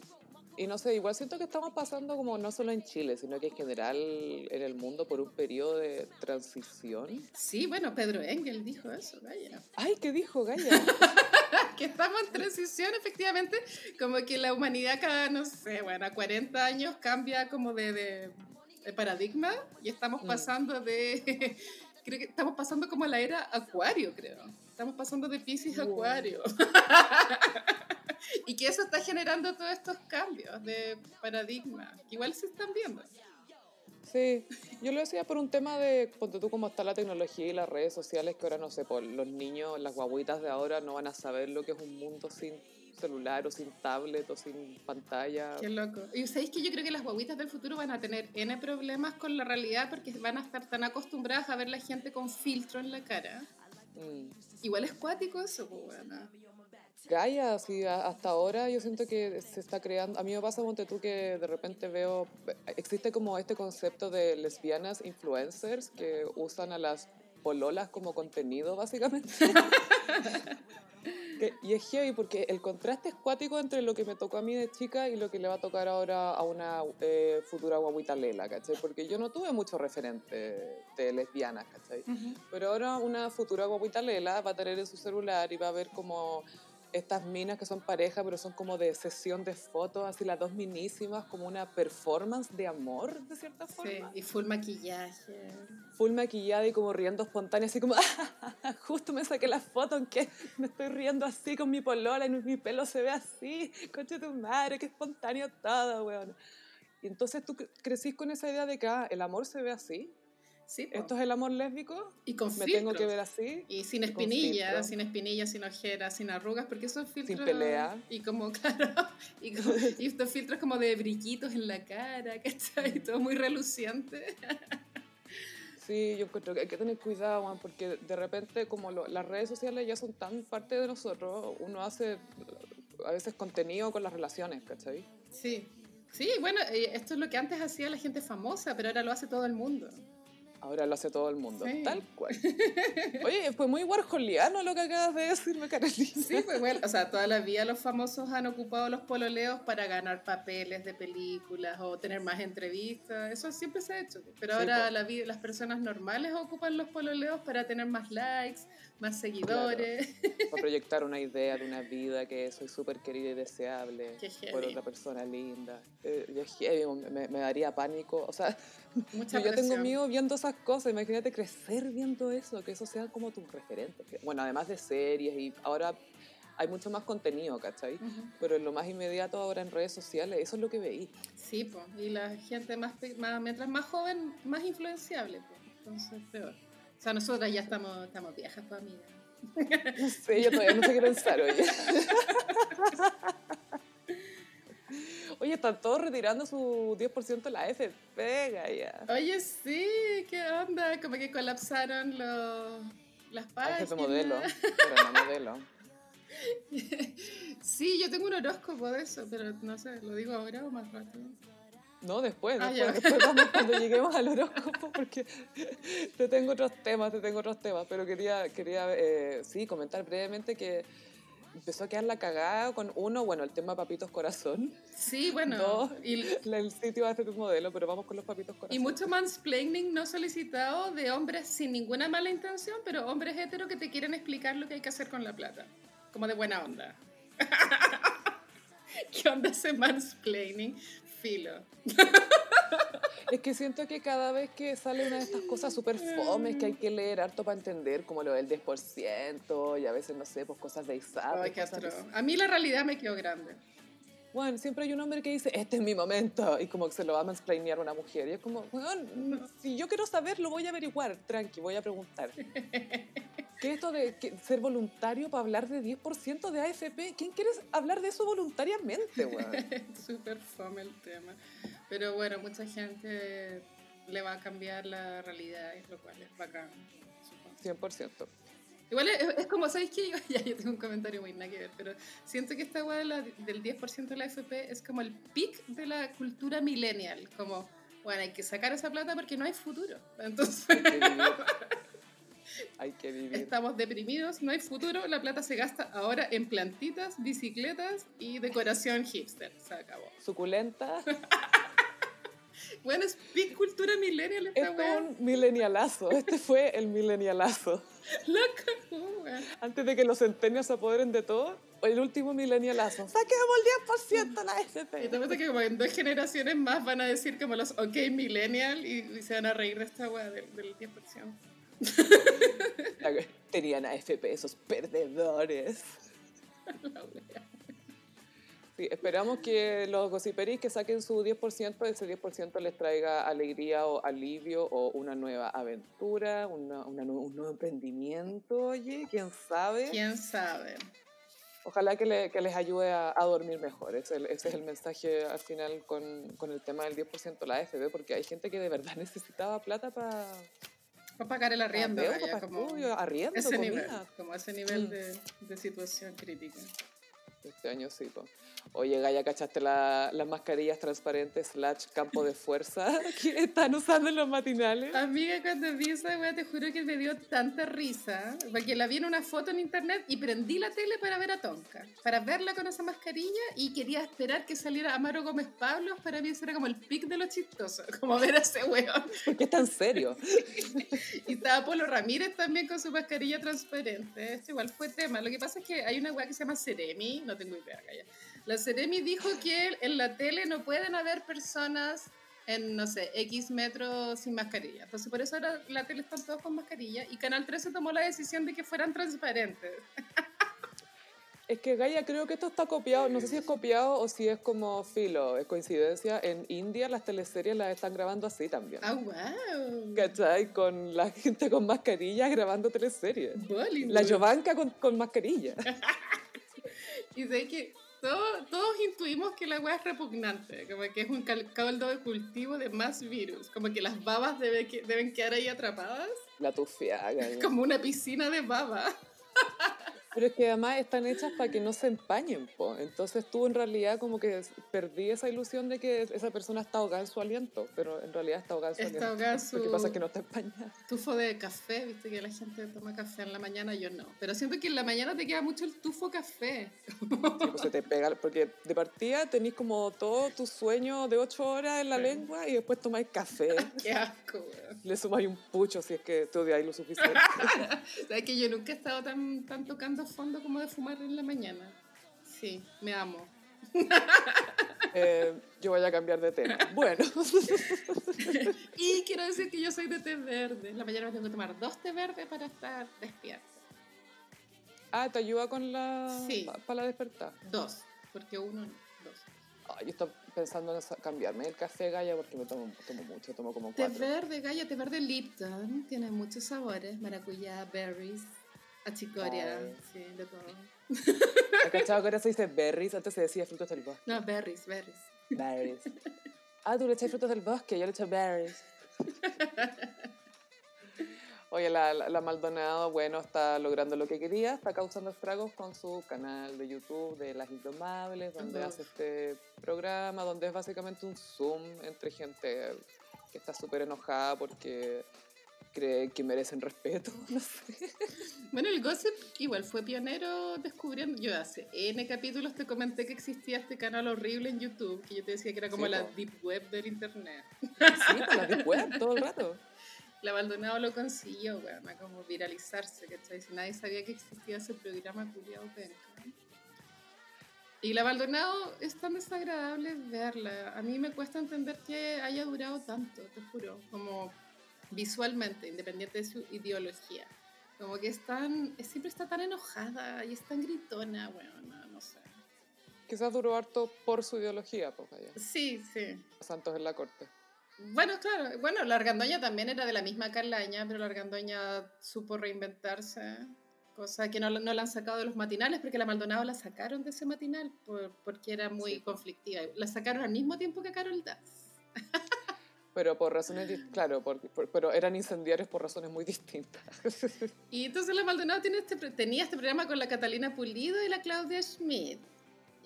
y no sé, igual siento que estamos pasando como no solo en Chile, sino que en general en el mundo por un periodo de transición. Sí, bueno, Pedro Engel dijo eso, Gaya. Ay, ¿qué dijo Gaya? que estamos en transición, efectivamente, como que la humanidad cada, no sé, bueno, a 40 años cambia como de, de, de paradigma y estamos Mm. pasando de, creo que estamos pasando como a la era acuario, creo. Estamos pasando de Pisces a acuario. y que eso está generando todos estos cambios de paradigma, que igual se están viendo. Sí, yo lo decía por un tema de, ponte tú cómo está la tecnología y las redes sociales, que ahora no sé, por los niños, las guaguitas de ahora no van a saber lo que es un mundo sin celular o sin tablet o sin pantalla. Qué loco. Y sabéis que yo creo que las guaguitas del futuro van a tener N problemas con la realidad porque van a estar tan acostumbradas a ver la gente con filtro en la cara. Mm. Igual es cuático eso, pues bueno. Gaia, a- hasta ahora yo siento que se está creando. A mí me pasa, ponte tú, que de repente veo. Existe como este concepto de lesbianas influencers que usan a las pololas como contenido, básicamente. Que- y es heavy porque el contraste es cuático entre lo que me tocó a mí de chica y lo que le va a tocar ahora a una eh, futura guaguita Lela, ¿cachai? Porque yo no tuve mucho referente de lesbianas, ¿cachai? Pero ahora una futura guaguita Lela va a tener en su celular y va a ver como estas minas que son pareja, pero son como de sesión de fotos, así las dos minísimas, como una performance de amor, de cierta Sí, forma. y full maquillaje. Full maquillada y como riendo espontánea, así como, justo me saqué la foto en que me estoy riendo así con mi polola y mi pelo se ve así, coche tu madre, qué espontáneo todo, weón. Y entonces tú cre- crecís con esa idea de que ah, el amor se ve así, Sí, po. esto es el amor lésbico, y con me filtros. tengo que ver así. Y sin espinillas, sin espinillas, sin ojeras, sin arrugas, porque esos filtros... pelea. Y como, claro, y, como- y estos filtros como de brillitos en la cara, ¿cachai? Todo muy reluciente. Sí, yo encuentro que hay que tener cuidado, Juan, porque de repente como lo- las redes sociales ya son tan parte de nosotros, uno hace a veces contenido con las relaciones, ¿cachai? Sí. Sí, bueno, eh, esto es lo que antes hacía la gente famosa, pero ahora lo hace todo el mundo. Ahora lo hace todo el mundo, Sí. tal cual. Oye, fue muy warholiano lo que acabas de decirme, Carolina. Sí, pues bueno, o sea, toda la vida los famosos han ocupado los pololeos para ganar papeles de películas o tener más entrevistas, eso siempre se ha hecho. Pero Sí, ahora po. la vida, las personas normales ocupan los pololeos para tener más likes, más seguidores. Para proyectar una idea de una vida que soy súper querida y deseable por otra persona linda. Eh, yo heavy, me, me daría pánico. O sea, Mucha yo tengo miedo viendo esas cosas. Imagínate crecer viendo eso, que eso sea como tus referentes. Bueno, además de series y ahora hay mucho más contenido, ¿cachai? Ujú. Pero en lo más inmediato ahora en redes sociales, eso es lo que veí. Sí, pues, y la gente más, más, mientras más joven, más influenciable, pues. Entonces, peor. Sea, nosotras ya estamos, estamos viejas, pues, amigas. No sé, yo todavía no sé qué pensar, oye. Oye, están todos retirando su 10% de la FP, ya. Oye, sí, ¿qué onda? Como que colapsaron los, las páginas. jefe modelo, pero no modelo. Sí, yo tengo un horóscopo de eso, pero no sé, ¿lo digo ahora o más rato? No, después, Ah, después, vamos cuando lleguemos al horóscopo, porque te tengo otros temas, te tengo otros temas, pero quería, quería eh, sí, comentar brevemente que empezó a quedar la cagada con uno, bueno, el tema Papitos Corazón, Sí, bueno, Dos. y, el sitio hace tu modelo, pero vamos con los Papitos Corazón. y mucho mansplaining no solicitado de hombres sin ninguna mala intención, pero hombres heteros que te quieren explicar lo que hay que hacer con la plata, como de buena onda. ¿Qué onda ese mansplaining? Filo. Es que siento que cada vez que sale una de estas cosas súper fomes que hay que leer harto para entender, como lo del 10%, y a veces, no sé, pues cosas de ISAP. Ay, cosas. A mí la realidad me quedó grande. bueno, siempre hay un hombre que dice, este es mi momento, y como que se lo va a mansplainear a una mujer. Y es como, bueno, si yo quiero saber, lo voy a averiguar, tranqui, voy a preguntar. ¿Qué es esto de ser voluntario para hablar de 10% de AFP? ¿Quién quiere hablar de eso voluntariamente, weón? Súper fome el tema. Pero bueno, mucha gente le va a cambiar la realidad, lo cual es bacán. 100%. Igual es, como, ¿sabéis qué? Yo, ya yo tengo un comentario muy nada que ver, pero siento que esta weá del 10% de la FP es como el pic de la cultura millennial. Como, bueno, hay que sacar esa plata porque no hay futuro. Entonces. Hay que vivir. Estamos deprimidos, no hay futuro, la plata se gasta ahora en plantitas, bicicletas y decoración hipster. Se acabó. Suculenta. bueno, es pic cultura millennial esta es un milenialazo. Este fue el milenialazo. Loca, Antes de que los centenios se apoderen de todo, el último milenialazo. Saquemos el 10% la FP. Y te parece que como en dos generaciones más van a decir como los ok millennial y, se van a reír de esta weá del, 10%. Tenían AFP esos perdedores. Sí, esperamos que los gossiperis que saquen su 10%, ese 10% les traiga alegría o alivio o una nueva aventura, una, un nuevo emprendimiento, oye, quién sabe. Quién sabe. Ojalá que, le, que les ayude a, a dormir mejor. Ese, ese, es el mensaje al final con, con el tema del 10% de la AFB, porque hay gente que de verdad necesitaba plata para... Para pagar el arriendo. Como arriendo, ese nivel, como ese nivel mm. de, de situación crítica. Este año sí. Oye, Gaya, ¿cachaste las mascarillas transparentes slash campo de fuerza que están usando en los matinales? Amiga, cuando vi esa weá, te juro que me dio tanta risa. Porque la vi en una foto en internet y prendí la tele para ver a Tonka. Para verla con esa mascarilla y quería esperar que saliera Amaro Gómez Pablo. Para mí eso era como el pic de lo chistoso. Como ver a ese weón. ¿Por qué tan serio? y estaba Polo Ramírez también con su mascarilla transparente. Esto igual fue tema. Lo que pasa es que hay una weá que se llama Ceremi. No tengo idea, Gaya la Ceremi dijo que en la tele no pueden haber personas en, no sé, X metros sin mascarilla. Entonces, por eso ahora la tele están todos con mascarilla y Canal 13 tomó la decisión de que fueran transparentes. Es que Gaia, creo que esto está copiado, no sé si es copiado o si es como filo, es coincidencia. En India las teleseries las están grabando así también. ¡Ah, wow! ¿Cachai? Con la gente con mascarilla grabando teleseries. La Jovanka con, con mascarilla. y sé que todos, intuimos que la weá es repugnante, como que es un caldo de cultivo de más virus, como que las babas debe deben quedar ahí atrapadas. La tufiaga. Como una piscina de baba. Pero es que además están hechas para que no se empañen, po. Entonces tú en realidad como que perdí esa ilusión de que esa persona está ahogada en su aliento, pero en realidad está ahogada en su está aliento. Su... Lo que pasa es que no está empañada. Tufo de café, viste que la gente toma café en la mañana, yo no. Pero siento que en la mañana te queda mucho el tufo café. Sí, pues se te pega, porque de partida tenés como todo tu sueño de ocho horas en la lengua y después tomáis café. Qué asco, weón. Le sumáis un pucho si es que te odiáis lo suficiente. Sabes que yo nunca he estado tan, tan tocando fondo como de fumar en la mañana. Sí, me amo. Eh, yo voy a cambiar de tema. Bueno. y quiero decir que yo soy de té verde. En la mañana tengo que tomar dos té verdes para estar despierta. Ah, ¿te ayuda con la... Sí. para la despertar? Dos, porque uno no. Dos. yo estoy pensando en cambiarme el café Gaya porque me tomo, tomo mucho, tomo como cuatro. Té verde Gaya, té verde Lipton, tiene muchos sabores, maracuyá, berries, Achicoria, sí, de todo. ¿Ha cachado que ahora se dice berries? Antes se decía frutos del bosque. No, berries, berries. Berries. Ah, tú le echas frutos del bosque, yo le echo berries. Oye, la, la, Maldonado, bueno, está logrando lo que quería, está causando estragos con su canal de YouTube de Las Indomables, donde hace este programa, donde es básicamente un Zoom entre gente que está súper enojada porque creen que merecen respeto, no sé. Bueno, el Gossip igual fue pionero descubriendo. Yo hace N capítulos te comenté que existía este canal horrible en YouTube, que yo te decía que era como la deep web del internet. Sí, la deep web, todo el rato. La Maldonado lo consiguió, weón, a como viralizarse, ¿cachai? Si nadie sabía que existía ese programa culiado Y la Maldonado es tan desagradable verla. A mí me cuesta entender que haya durado tanto, te juro. Como visualmente, independiente de su ideología. Como que es tan, siempre está tan enojada y es tan gritona, bueno, no, sé. Quizás duró harto por su ideología, pues allá. Sí, sí. Santos en la corte. Bueno, claro. Bueno, la Argandoña también era de la misma calaña, pero la Argandoña supo reinventarse. Cosa que no, no la han sacado de los matinales, porque la Maldonado la sacaron de ese matinal por, porque era muy Sí. conflictiva. La sacaron al mismo tiempo que Carol Dance. Pero por razones, claro, por- por- pero eran incendiarios por razones muy distintas. Y entonces la Maldonado tiene este, tenía este programa con la Catalina Pulido y la Claudia Schmidt.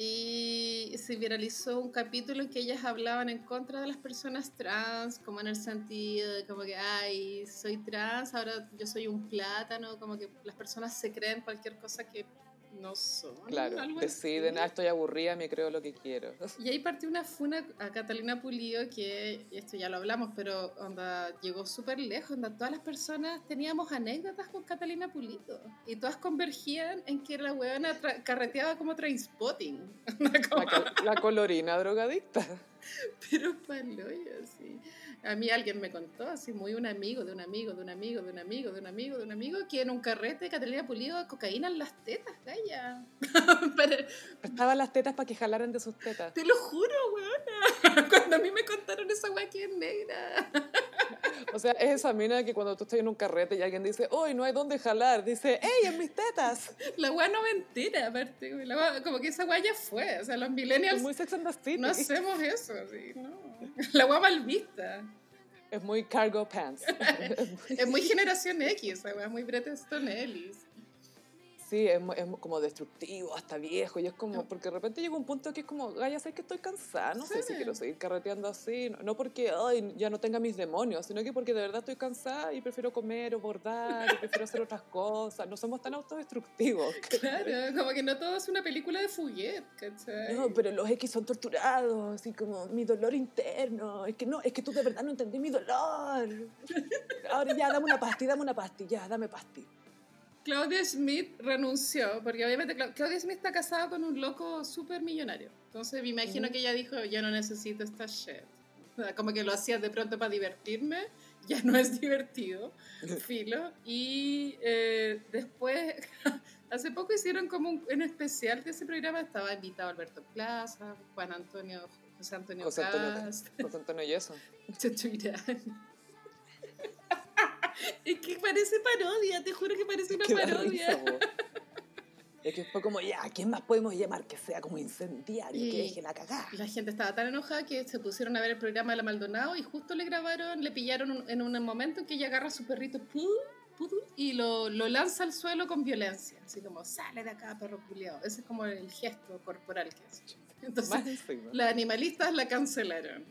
Y se viralizó un capítulo en que ellas hablaban en contra de las personas trans, como en el sentido de como que, ay, soy trans, ahora yo soy un plátano, como que las personas se creen cualquier cosa que no son. Claro, algo deciden, así. ah, estoy aburrida, me creo lo que quiero. Y ahí partió una funa a Catalina Pulido que, y esto ya lo hablamos, pero onda, llegó súper lejos, onda, todas las personas teníamos anécdotas con Catalina Pulido y todas convergían en que la huevona carreteaba como trainspotting, La, la colorina drogadicta. pero paloya, así. A mí alguien me contó, así muy un amigo de un amigo, de un amigo, de un amigo, de un amigo, de un amigo, que en un carrete Catalina Pulido cocaína en las tetas, calla. Estaban las tetas para que jalaran de sus tetas. Te lo juro, weona. Cuando a mí me contaron esa weá que es negra. O sea, es esa mina que cuando tú estás en un carrete y alguien dice, hoy no hay dónde jalar, dice, ¡ey, en mis tetas! La weá no me entera, aparte. güey. La weá- como que esa weá ya fue. O sea, los millennials muy Sex and the City. no hacemos eso, sí, no. La weá mal vista. Es muy cargo pants. Es muy generación X, esa weá, muy Bret Easton Ellis. Sí, es, es como destructivo, hasta viejo. Y es como, porque de repente llega un punto que es como, Gaya, sé que estoy cansada, no sé si quiero seguir carreteando así. No, no porque ay, ya no tenga mis demonios, sino que porque de verdad estoy cansada y prefiero comer o bordar, y prefiero hacer otras cosas. No somos tan autodestructivos. Claro, como que no todo es una película de Fouillet, ¿cachai? No, pero los X son torturados, así como mi dolor interno. Es que no, es que tú de verdad no entendí mi dolor. Ahora ya, dame una pasti, dame una pasti, ya, dame pasti. Claudia Schmidt renunció, porque obviamente Cla- Claudia Schmidt está casada con un loco súper millonario. Entonces me imagino que ella dijo, yo no necesito esta shit. Como que lo hacía de pronto para divertirme, ya no es divertido, filo. Y eh, después, hace poco hicieron como un, un especial de ese programa, estaba invitado Alberto Plaza, Juan Antonio, José Antonio José Antonio- Cast, José Antonio Yeso. Es que parece parodia, te juro que parece una Que parodia. risa. Es que fue como, ya, ¿a quién más podemos llamar que sea como incendiario, Y- que deje la cagada? La gente estaba tan enojada que se pusieron a ver el programa de la Maldonado y justo le grabaron, le pillaron un- en un momento en que ella agarra a su perrito y lo, lo lanza al suelo con violencia. Así como, sale de acá, perro culiao. Ese es como el gesto corporal que hace. Entonces, las animalistas la cancelaron.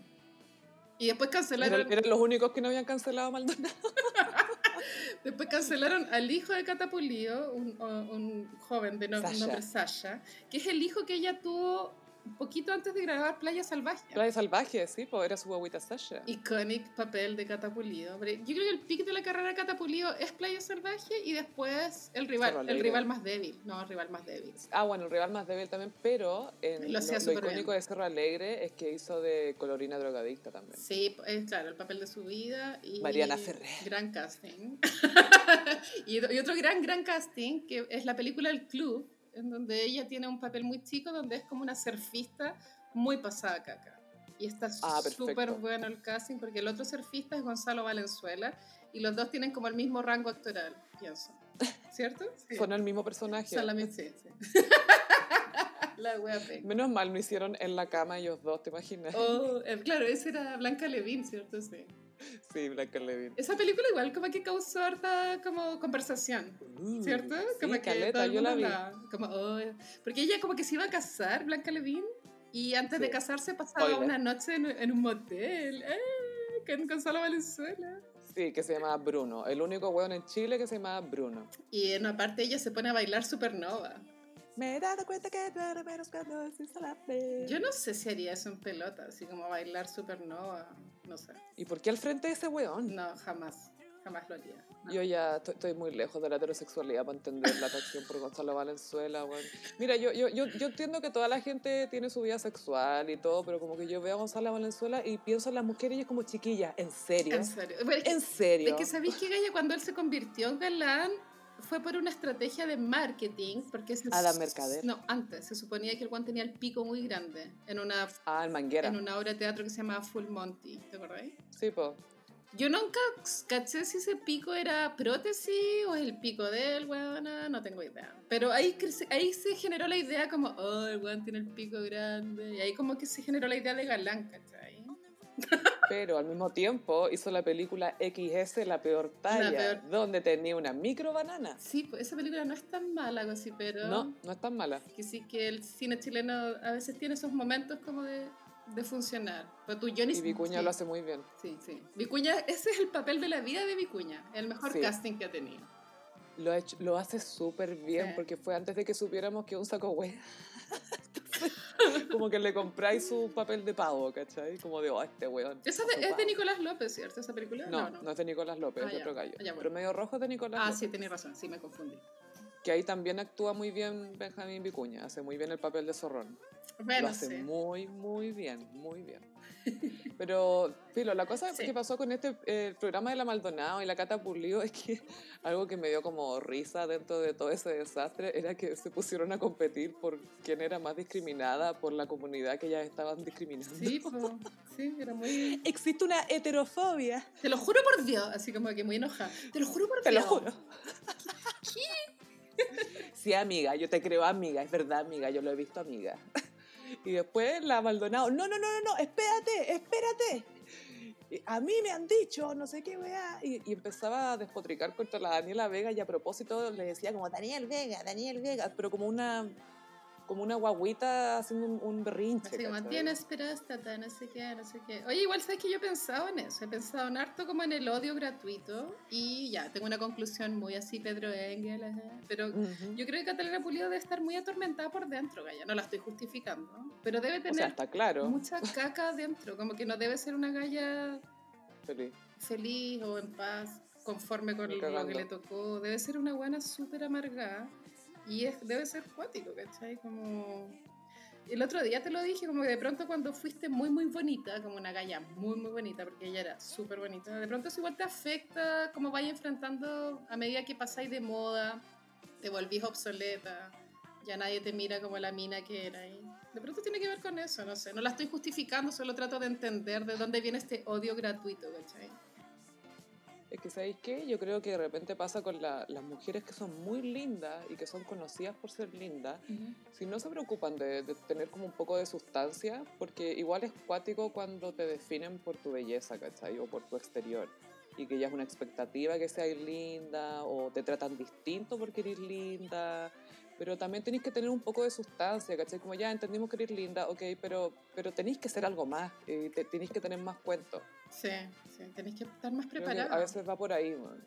Y después cancelaron, Eran, eran los únicos que no habían cancelado a Maldonado. después cancelaron al hijo de Catapulío, un, un joven de no- Sasha. nombre Sasha, que es el hijo que ella tuvo un poquito antes de grabar Playa Salvaje. Playa Salvaje, sí, pues era su guaguita Sasha. Iconic papel de Catapulido. Yo creo que el pic de la carrera de Catapulido es Playa Salvaje y después el rival, el rival más débil. No, el rival más débil. Ah, bueno, el rival más débil también, pero en Lo lo, lo icónico de Cerro Alegre es que hizo de colorina drogadicta también. Sí, es claro, el papel de su vida. Y Mariana Ferrer. Gran casting. y, y otro gran, gran casting, que es la película El Club, en donde ella tiene un papel muy chico, donde es como una surfista muy pasada caca. Y está Ah, súper bueno el casting, porque el otro surfista es Gonzalo Valenzuela, y los dos tienen como el mismo rango actoral, pienso. ¿Cierto? Sí. Son el mismo personaje. Son la misma, sí, sí. La wea. Menos mal no hicieron en la cama ellos dos, ¿te imaginas? Oh, claro, ese era Blanca Levin, ¿cierto? Sí. Sí, Blanca Levin. Esa película igual como que causó harta como conversación, ¿cierto? Uh, como sí, que caleta, yo la vi. hablaba, Como, oh, porque ella como que se iba a casar, Blanca Levin, y antes de Sí. casarse pasaba Spoiler. una noche en, en un motel, ¡eh! con Gonzalo Valenzuela. Sí, que se llamaba Bruno. El único weón en Chile que se llamaba Bruno. Y en una parte ella se pone a bailar supernova. Me he dado cuenta que eres menos cuando decís a la vez. Yo no sé si haría eso en pelota, así como bailar supernova, no sé. ¿Y por qué al frente de ese weón? No, jamás, jamás lo haría. no. Yo ya estoy, estoy muy lejos de la heterosexualidad para entender la atracción por Gonzalo Valenzuela, weón. Mira, yo, yo, yo, yo entiendo que toda la gente tiene su vida sexual y todo, pero como que yo veo a Gonzalo Valenzuela y pienso en las mujeres y es como chiquilla, ¿en serio? En serio. Es que- ¿En serio? Es que sabéis que Gaya cuando él se convirtió en galán, fue por una estrategia de marketing, porque se, A la mercader. No, antes, se suponía que el Juan tenía el pico muy grande en una, Ah, el manguera. en una obra de teatro que se llamaba Full Monty, ¿te acordáis? Sí, po. Yo nunca caché si ese pico era prótesis o es el pico del weón, no tengo idea. Pero ahí, ahí se generó la idea como, oh, el weón tiene el pico grande. Y ahí como que se generó la idea de galán, ¿cachai? Pero al mismo tiempo hizo la película XS, La Peor Talla, peor. donde tenía una micro banana. Sí, pues esa película no es tan mala, así, pero No, no es tan mala. que sí que el cine chileno a veces tiene esos momentos como de, de funcionar. Pero tú, Johnny... Y Vicuña sí, lo hace muy bien. Sí, sí. Vicuña, ese es el papel de la vida de Vicuña, el mejor Sí. casting que ha tenido. Lo, ha hecho- lo hace súper bien Sí. porque fue antes de que supiéramos que un saco wea. como que le compráis su papel de pavo, ¿cachai? Como de, oh, este weón. Esa de- es de pavo". Nicolás López, ¿cierto? Esa película. No, no, es de Nicolás López, Ah, es de otro gallo. Ah, bueno. Pero medio rojo es de Nicolás Ah, López. sí, tenés razón, sí, me confundí. Que ahí también actúa muy bien Benjamín Vicuña. Hace muy bien el papel de zorrón. Bueno, lo hace sí. muy, muy bien, muy bien. Pero, Filo, la cosa Sí. que pasó con este eh, programa de la Maldonado y la Cata Pulido es que algo que me dio como risa dentro de todo ese desastre era que se pusieron a competir por quién era más discriminada por la comunidad que ellas estaban discriminando. Sí, po, sí, era muy... Existe una heterofobia. Te lo juro por Dios, así como que muy enojada. Te lo juro por Te lo Dios. juro. Sí, amiga, yo te creo amiga, es verdad, amiga, yo lo he visto amiga. Y después la Maldonado, no, no, no, no, no, espérate, espérate. A mí me han dicho, no sé qué, weá. Y, y empezaba a despotricar contra la Daniela Vega y a propósito le decía como Daniel Vega, Daniel Vega, pero como una, como una guaguita haciendo un, un berrinche. Así como, ¿cachai? tienes próstata, no sé qué, no sé qué. Oye, igual sabes que yo he pensado en eso. He pensado en harto como en el odio gratuito. Y ya, tengo una conclusión muy así, Pedro Engel. ajá. Pero Ujú. yo creo que Catalina Pulido debe estar muy atormentada por dentro, Gaya. No la estoy justificando. Pero debe O sea, tener está claro. mucha caca dentro. Como que no debe ser una galla Feliz. feliz o en paz, conforme con lo que le tocó. Debe ser una buena súper amargada y es, debe ser cuático, ¿cachai? Como... El otro día te lo dije, como que de pronto cuando fuiste muy, muy bonita, como una galla muy, muy bonita, porque ella era súper bonita, de pronto eso igual te afecta, como vaya enfrentando a medida que pasáis de moda, te volvís obsoleta, ya nadie te mira como la mina que era. Y de pronto tiene que ver con eso, no sé. No la estoy justificando, solo trato de entender de dónde viene este odio gratuito, ¿cachai? Es que, ¿sabéis qué? Yo creo que de repente pasa con la- las mujeres que son muy lindas y que son conocidas por ser lindas, si no se preocupan de, de tener como un poco de sustancia, porque igual es cuático cuando te definen por tu belleza, ¿cachai? O por tu exterior. Y que ya es una expectativa que seas linda, o te tratan distinto porque eres linda. Pero también tenéis que tener un poco de sustancia, ¿cachai? Como ya entendimos que eres linda, ok, pero, pero tenéis que ser algo más, y te- tenéis que tener más cuentos. Sí, sí, tenéis que estar más preparada. a veces va por ahí, weón.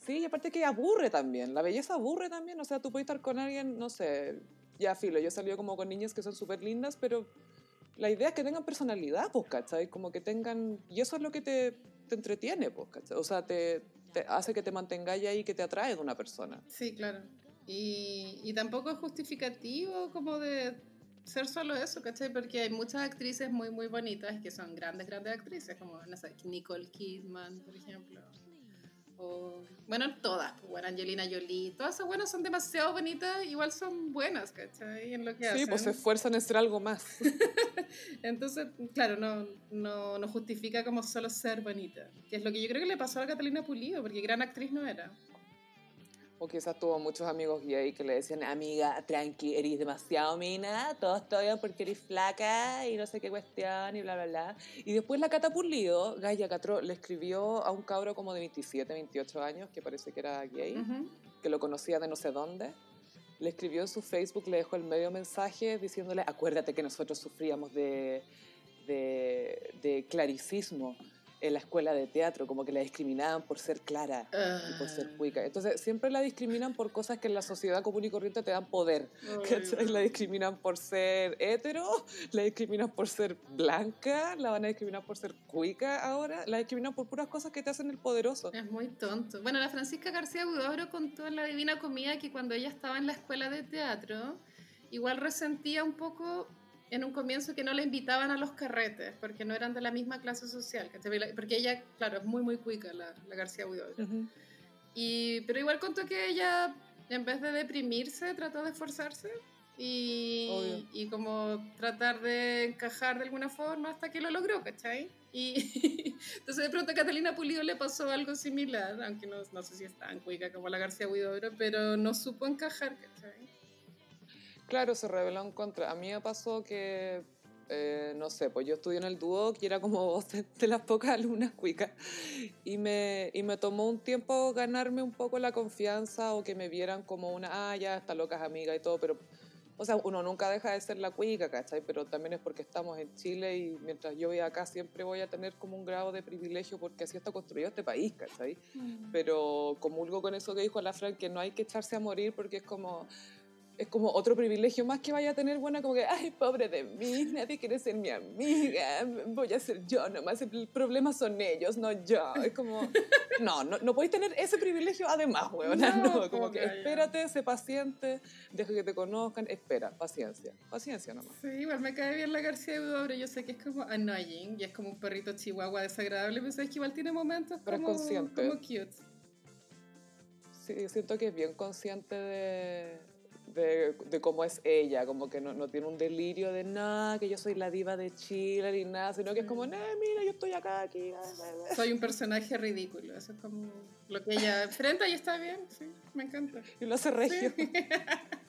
Sí, y aparte que aburre también. La belleza aburre también. O sea, tú puedes estar con alguien, no sé, ya filo. Yo he salido como con niñas que son súper lindas, pero la idea es que tengan personalidad, pues, ¿cachai? Como que tengan. Y eso es lo que te, te entretiene, pues, ¿cachai? O sea, te, te hace que te mantengáis ahí, que te atrae de una persona. Sí, claro. Y, y tampoco es justificativo como de ser solo eso, ¿cachai? Porque hay muchas actrices muy, muy bonitas que son grandes, grandes actrices, como, no sé, Nicole Kidman, por ejemplo. O, bueno, todas, pues, bueno, Angelina Jolie, todas esas buenas son demasiado bonitas, igual son buenas, ¿cachai? En lo que Sí, hacen. pues se esfuerzan en ser algo más. Entonces, claro, no, no, no justifica como solo ser bonita, que es lo que yo creo que le pasó a Catalina Pulido, porque gran actriz no era. O quizás tuvo muchos amigos gay que le decían, amiga, tranqui, eres demasiado mina, todo está bien porque eres flaca y no sé qué cuestión y bla, bla, bla. Y después la Cata Pulido, Gaia Catro, le escribió a un cabro como de 27, 28 años, que parece que era gay, Ujú. que lo conocía de no sé dónde. Le escribió en su Facebook, le dejó el medio mensaje diciéndole, acuérdate que nosotros sufríamos de, de, de claricismo en la escuela de teatro, como que la discriminaban por ser clara y por ser Ah. cuica. Entonces, siempre la discriminan por cosas que en la sociedad común y corriente te dan poder. La discriminan por ser hetero, la discriminan por ser blanca, la van a discriminar por ser cuica ahora, la discriminan por puras cosas que te hacen el poderoso. Es muy tonto. Bueno, la Francisca García Huidobro contó en La Divina Comida que cuando ella estaba en la escuela de teatro, igual resentía un poco en un comienzo que no la invitaban a los carretes, porque no eran de la misma clase social. Porque ella, claro, es muy, muy cuica la, la García Huidobro. Y, pero igual contó que ella, en vez de deprimirse, trató de esforzarse y, y, como tratar de encajar de alguna forma hasta que lo logró, ¿cachai? Y entonces de pronto a Catalina Pulido le pasó algo similar, aunque no, no sé si es tan cuica como la García Huidobro, pero no supo encajar, ¿cachai? Claro, se reveló en contra. A mí me pasó que, eh, no sé, pues yo estudié en el Duoc y era como de las pocas alumnas cuicas. Y me, y me tomó un tiempo ganarme un poco la confianza o que me vieran como una, ah, ya, está loca es amiga y todo, pero o sea, uno nunca deja de ser la cuica, ¿cachai? Pero también es porque estamos en Chile y mientras yo voy acá siempre voy a tener como un grado de privilegio porque así está construido este país, ¿cachai? Mm. Pero comulgo con eso que dijo la Fran, que no hay que echarse a morir porque es como es como otro privilegio más que vaya a tener, bueno, como que, ay, pobre de mí, nadie quiere ser mi amiga, voy a ser yo nomás, el problema son ellos, no yo. Es como, no, no, no podéis tener ese privilegio además, weona, no, como que espérate, sé paciente, deja que te conozcan, espera, paciencia, paciencia nomás. Sí, igual me cae bien la García de yo sé que es como annoying y es como un perrito chihuahua desagradable, pero sabes que igual tiene momentos pero como, consciente. como cute. Sí, siento que es bien consciente de de, de, cómo es ella, como que no, no, tiene un delirio de nada, que yo soy la diva de Chile ni nada, sino que es como, no, mira, yo estoy acá, aquí. Soy un personaje ridículo, eso es como lo que ella enfrenta y está bien, sí, me encanta. Y lo hace regio.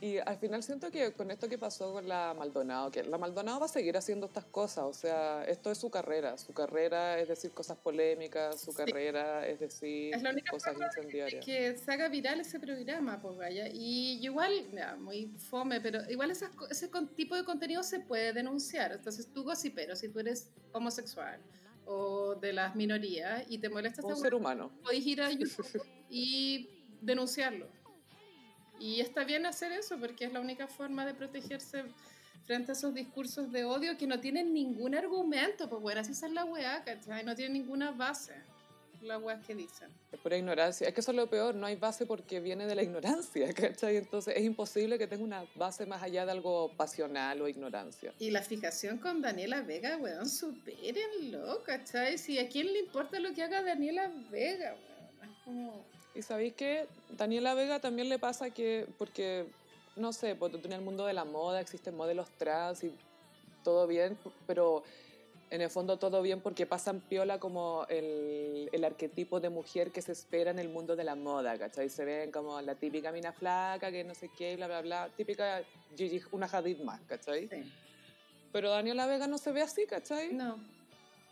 Y al final siento que con esto que pasó con la Maldonado, que la Maldonado va a seguir haciendo estas cosas, o sea, esto es su carrera, su carrera es decir cosas polémicas, su carrera es decir cosas incendiarias. Que se haga viral ese programa, pues vaya, y igual, muy fome, pero igual ese tipo de contenido se puede denunciar, entonces tú pero si tú eres homosexual o de las minorías y te molesta un ser humano, puedes ir a YouTube y denunciarlo y está bien hacer eso porque es la única forma de protegerse frente a esos discursos de odio que no tienen ningún argumento, pues bueno, así es la weá, ¿cachai? No tienen ninguna base las weas que dicen. Es pura ignorancia. Es que eso es lo peor, no hay base porque viene de la ignorancia, ¿cachai? Entonces es imposible que tenga una base más allá de algo pasional o ignorancia. Y la fijación con Daniela Vega, weón, supérenlo, ¿cachai? Si a quién le importa lo que haga Daniela Vega, weón. Es como y sabéis que Daniela Vega también le pasa que, porque, no sé, porque en el mundo de la moda existen modelos trans y todo bien, pero en el fondo todo bien porque pasan piola como el, el, arquetipo de mujer que se espera en el mundo de la moda, ¿cachai? Se ven como la típica mina flaca, que no sé qué, bla, bla, bla, típica Gigi, una Hadid más, ¿cachai? Sí. Pero Daniela Vega no se ve así, ¿cachai? No.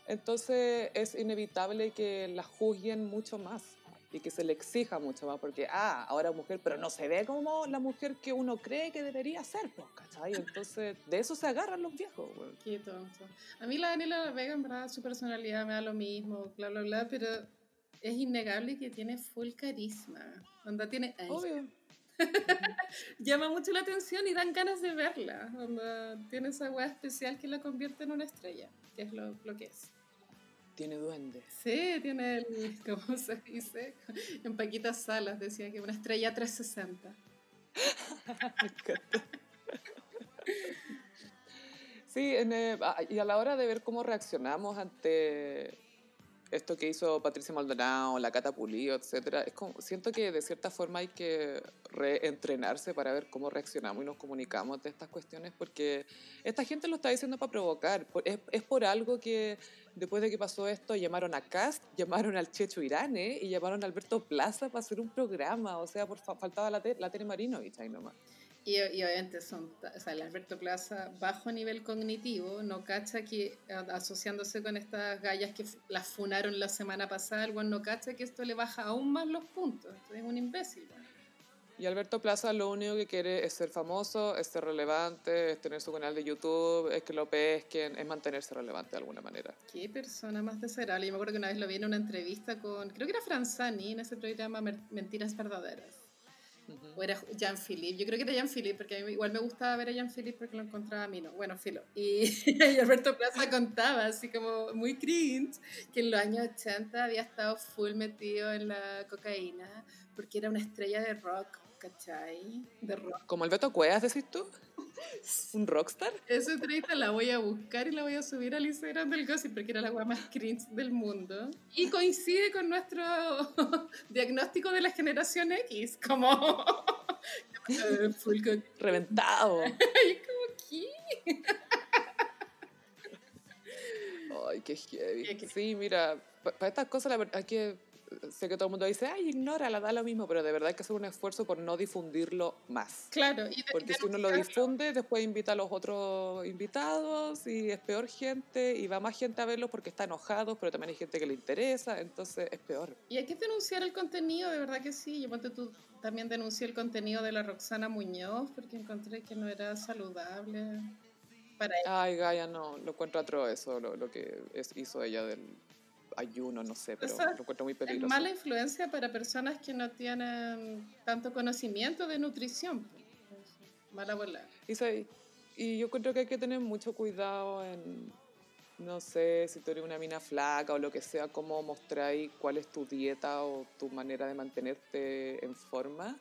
Entonces es inevitable que la juzguen mucho más y que se le exija mucho más, porque, ah, ahora mujer, pero no se ve como la mujer que uno cree que debería ser, pues, ¿cachai? Entonces, de eso se agarran los viejos, güey. Qué tonto. A mí la Daniela Vega, en verdad, su personalidad me da lo mismo, bla, bla, bla, pero es innegable que tiene full carisma. Onda tiene... Obvio. Llama mucho la atención y dan ganas de verla. Onda tiene esa weá especial que la convierte en una estrella, que es lo, lo que es. Tiene duende. Sí, tiene el, ¿cómo se dice? En Paquitas Salas decía que una estrella 360. sí, eh, y a la hora de ver cómo reaccionamos ante esto que hizo Patricia Maldonado, la Cata Pulido, etcétera, es siento que de cierta forma hay que reentrenarse para ver cómo reaccionamos y nos comunicamos de estas cuestiones, porque esta gente lo está diciendo para provocar. Es, es por algo que después de que pasó esto llamaron a Cast, llamaron al Checho Irane y llamaron a Alberto Plaza para hacer un programa. O sea, por, faltaba la, te, la Tere Marinovich ahí nomás. Y, y, obviamente son, o sea, el Alberto Plaza, bajo nivel cognitivo, no cacha que asociándose con estas gallas que las funaron la semana pasada, el buen no cacha que esto le baja aún más los puntos. es un imbécil. Y Alberto Plaza lo único que quiere es ser famoso, es ser relevante, es tener su canal de YouTube, es que lo pesquen, es mantenerse relevante de alguna manera. Qué persona más desagradable. Yo me acuerdo que una vez lo vi en una entrevista con, creo que era Franzani, en ese programa Mentiras Verdaderas. O era Jean-Philippe. Yo creo que era Jean-Philippe, porque a mí igual me gustaba ver a Jean-Philippe porque lo encontraba a mí, ¿no? Bueno, filo. Y, y, Alberto Plaza contaba, así como muy cringe, que en los años 80 había estado full metido en la cocaína porque era una estrella de rock ¿cachai? De rock. ¿Como el Beto Cuevas, decís tú? ¿Un rockstar? Esa entrevista la voy a buscar y la voy a subir al Instagram del Gossip porque era la weá más cringe del mundo. Y coincide con nuestro diagnóstico de la generación X, como... full Reventado. Y es como, ¿qué? Ay, qué heavy. Sí, mira, para estas cosas es que sé que todo el mundo dice, ay, ignórala, da lo mismo, pero de verdad hay que hacer un esfuerzo por no difundirlo más. Claro, y de- Porque si uno lo difunde, después invita a los otros invitados y es peor gente y va más gente a verlos porque está enojado, pero también hay gente que le interesa, entonces es peor. Y hay que denunciar el contenido, de verdad que sí. Yo ponte tú, también denuncié el contenido de la Roxana Muñoz porque encontré que no era saludable para ella. Ay, Gaia, no, lo encuentro atroz eso, lo, lo que es- hizo ella del ayuno, no sé, pero sea, lo encuentro muy Es peligroso. mala influencia para personas que no tienen tanto conocimiento de nutrición. pues. Mala bola. Y, se- y yo creo que hay que tener mucho cuidado en, no sé, si tú eres una mina flaca o lo que sea, cómo mostráis cuál es tu dieta o tu manera de mantenerte en forma,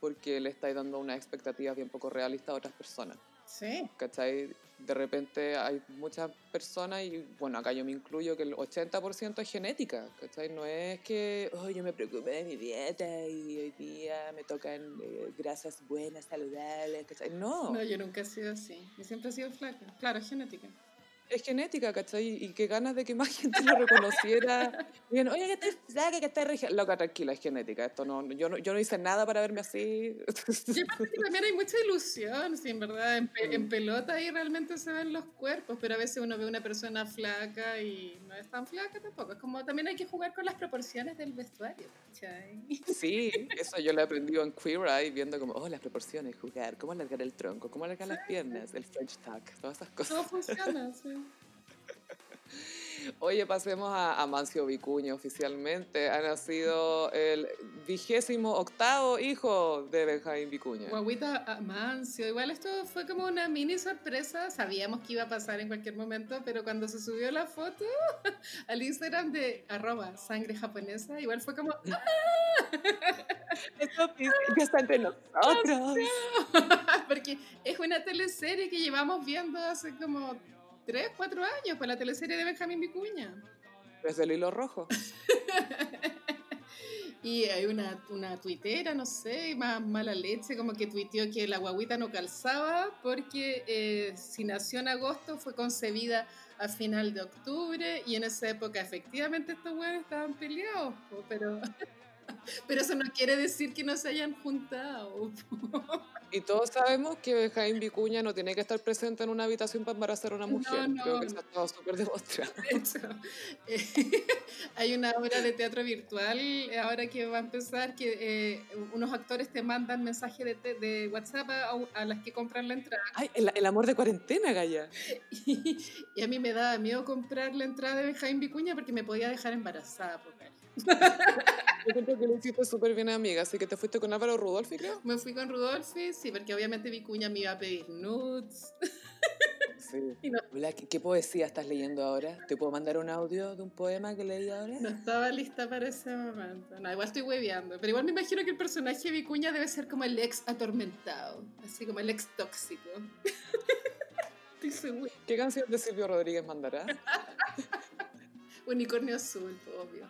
porque le estáis dando unas expectativas bien poco realistas a otras personas. Sí. ¿Cachai? De repente hay muchas personas, y bueno, acá yo me incluyo, que el 80% es genética, ¿cachai? No es que, oh, yo me preocupé de mi dieta y hoy día me tocan eh, grasas buenas, saludables. No, No, yo nunca he sido así. Yo siempre he sido flaca. Claro, genética. Es genética, ¿cachai? Y qué ganas de que más gente lo reconociera. Bien, oye, que estás flaca, que estás regia. Loca, tranquila, es genética. Esto no, yo, no, yo no hice nada para verme así. Que también hay mucha ilusión, sí, en verdad, en, pe- en Mm. pelota ahí realmente se ven los cuerpos, pero a veces uno ve una persona flaca y no es tan flaca tampoco. Es como también hay que jugar con las proporciones del vestuario, ¿cachai? Sí, eso yo lo he aprendido en Queer Eye, viendo como, oh, las proporciones, jugar, cómo alargar el tronco, cómo alargar las piernas, el French tuck, todas esas cosas. Todo funciona, sí. Oye, pasemos a Amancio Vicuña oficialmente. Ha nacido el vigésimo octavo hijo de Benjamín Vicuña. Guaguita Amancio. Igual esto fue como una mini sorpresa. Sabíamos que iba a pasar en cualquier momento, pero cuando se subió la foto al Instagram de arroba sangre japonesa, igual fue como, Esto ya está entre nosotros. porque es una teleserie que llevamos viendo hace como 3, 4 años, pues la teleserie de Benjamín Vicuña. Desde el hilo rojo. Y hay una, una tuitera, no sé, más mala leche, como que tuiteó que la guaguita no calzaba porque eh, si nació en agosto fue concebida a final de octubre y en esa época efectivamente estos huevos estaban peleados, pero, pero eso no quiere decir que no se hayan juntado. Y todos sabemos que Benjamín Vicuña no tiene que estar presente en una habitación para embarazar a una No, mujer. no. Creo que eso ha estado súper demostrado. De hecho, eh, hay una obra de teatro virtual ahora que va a empezar que eh, unos actores te mandan mensajes de, te- de WhatsApp a, a las que compran la entrada. Ay, el, el amor de cuarentena, Gaya. Y, y a mí me daba miedo comprar la entrada de Benjamín Vicuña porque me podía dejar embarazada. po, cara. Yo creo que lo hiciste súper bien, amiga. Así que te fuiste con Álvaro Rudolfi, creo. Me fui con Rudolfi, sí, porque obviamente Vicuña me iba a pedir nudes. Sí. No- ¿qué, qué poesía estás leyendo ahora? ¿Te puedo mandar un audio de un poema que leí ahora? No estaba lista para ese momento. No, igual estoy hueveando. Pero igual me imagino que el personaje de Vicuña debe ser como el ex atormentado. Así como el ex tóxico. estoy segura. ¿Qué canción de Silvio Rodríguez mandará? Unicornio azul, obvio.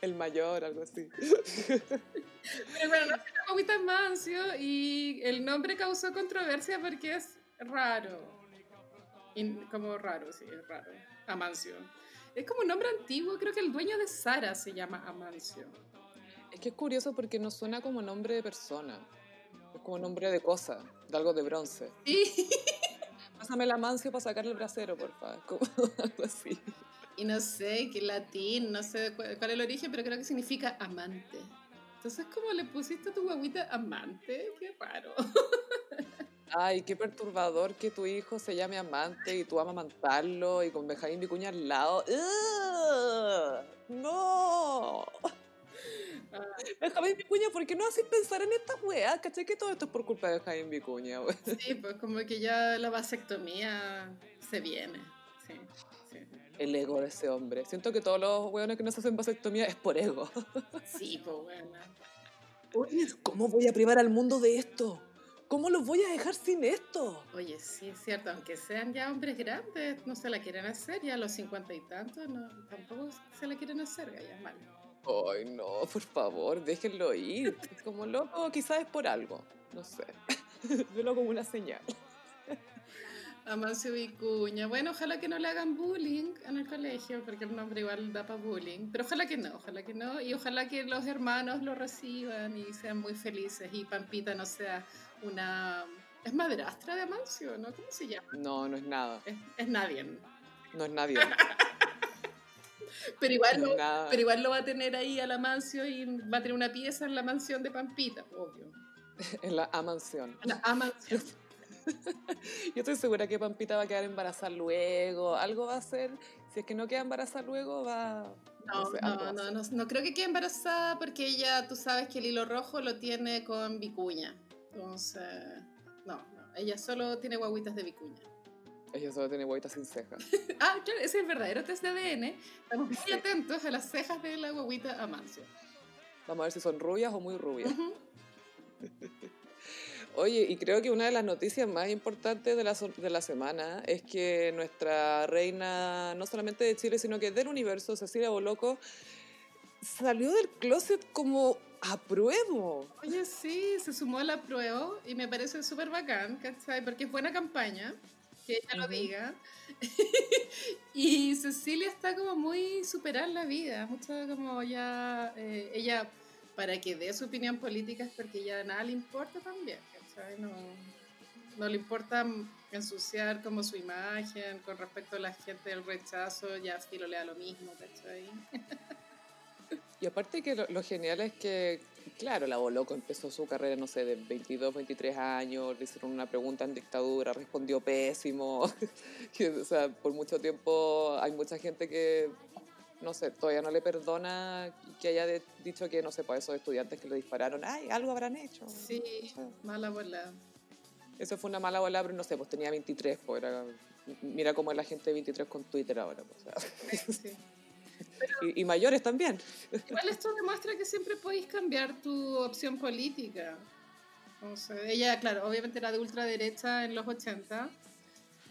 El mayor, algo así. Pero bueno, no sé, Mancio y el nombre causó controversia porque es raro. Y como raro, sí, es raro. Amancio. Es como un nombre antiguo, creo que el dueño de Sara se llama Amancio. Es que es curioso porque no suena como nombre de persona. Es como nombre de cosa, de algo de bronce. Sí. Pásame la mancio para sacarle el brasero, por favor. Como algo así. Y no sé, qué latín, no sé cuál, cuál es el origen, pero creo que significa amante. Entonces, ¿cómo le pusiste a tu guaguita amante? Qué raro. Ay, qué perturbador que tu hijo se llame amante y tú amamantarlo y con Benjamín Vicuña al lado. ¡Ugh! ¡No! Ah. Benjamín Vicuña, ¿por qué no haces pensar en estas weas? ¿Cachai? Que todo esto es por culpa de Benjamín Vicuña, we. Sí, pues como que ya la vasectomía se viene. Sí. El ego de ese hombre. Siento que todos los weones que no se hacen vasectomía es por ego. Sí, pues bueno. ¿Cómo voy a privar al mundo de esto? ¿Cómo los voy a dejar sin esto? Oye, sí, es cierto, aunque sean ya hombres grandes, no se la quieren hacer, ya a los cincuenta y tantos, no, tampoco se la quieren hacer, ya mal. Ay, no, por favor, déjenlo ir. Como loco, quizás es por algo, no sé. Velo como una señal. Amancio Vicuña. Bueno, ojalá que no le hagan bullying en el colegio, porque el nombre igual da para bullying. Pero ojalá que no, ojalá que no. Y ojalá que los hermanos lo reciban y sean muy felices. Y Pampita no sea una... ¿Es madrastra de Amancio, no? ¿Cómo se llama? No, no es nada. Es, nadie. No es nadie. pero, igual lo, pero igual lo va a tener ahí al Amancio y va a tener una pieza en la mansión de Pampita, obvio. en la Amansión. En la Amansión. Yo estoy segura que Pampita va a quedar embarazada luego, algo va a hacer, si es que no queda embarazada luego, va... No, no, no, no, no, creo que quede embarazada porque ella, tú sabes que el hilo rojo lo tiene con vicuña. Entonces, no, no, ella solo tiene guaguitas de vicuña. Ella solo tiene guaguitas sin cejas. ah, claro, ese es el verdadero test de ADN. Estamos muy atentos a las cejas de la guaguita Amancio. Vamos a ver si son rubias o muy rubias. Oye, y creo que una de las noticias más importantes de la, de la semana es que nuestra reina, no solamente de Chile, sino que del universo, Cecilia Boloco, salió del closet como a prueba. Oye, sí, se sumó a la prueba y me parece súper bacán, ¿cachai? Porque es buena campaña, que ella lo diga. y Cecilia está como muy superar la vida, mucho como ya, eh, ella, para que dé su opinión política es porque ya nada le importa también, no, no le importa ensuciar como su imagen con respecto a la gente del rechazo, ya Filo le da lo mismo, ¿cachai? Y aparte que lo, genial es que, claro, la Boloco empezó su carrera, no sé, de 22, 23 años, le hicieron una pregunta en dictadura, respondió pésimo. o sea, por mucho tiempo hay mucha gente que, no sé, todavía no le perdona que haya dicho que, no sé, pues esos estudiantes que le dispararon, ay, algo habrán hecho. Sí, mala bola. Eso fue una mala bola, pero no sé, pues tenía 23, pues era, mira cómo es la gente de 23 con Twitter ahora. Pues, y, mayores también. Igual esto demuestra que siempre podéis cambiar tu opción política. O sea, ella, claro, obviamente era de ultraderecha en los 80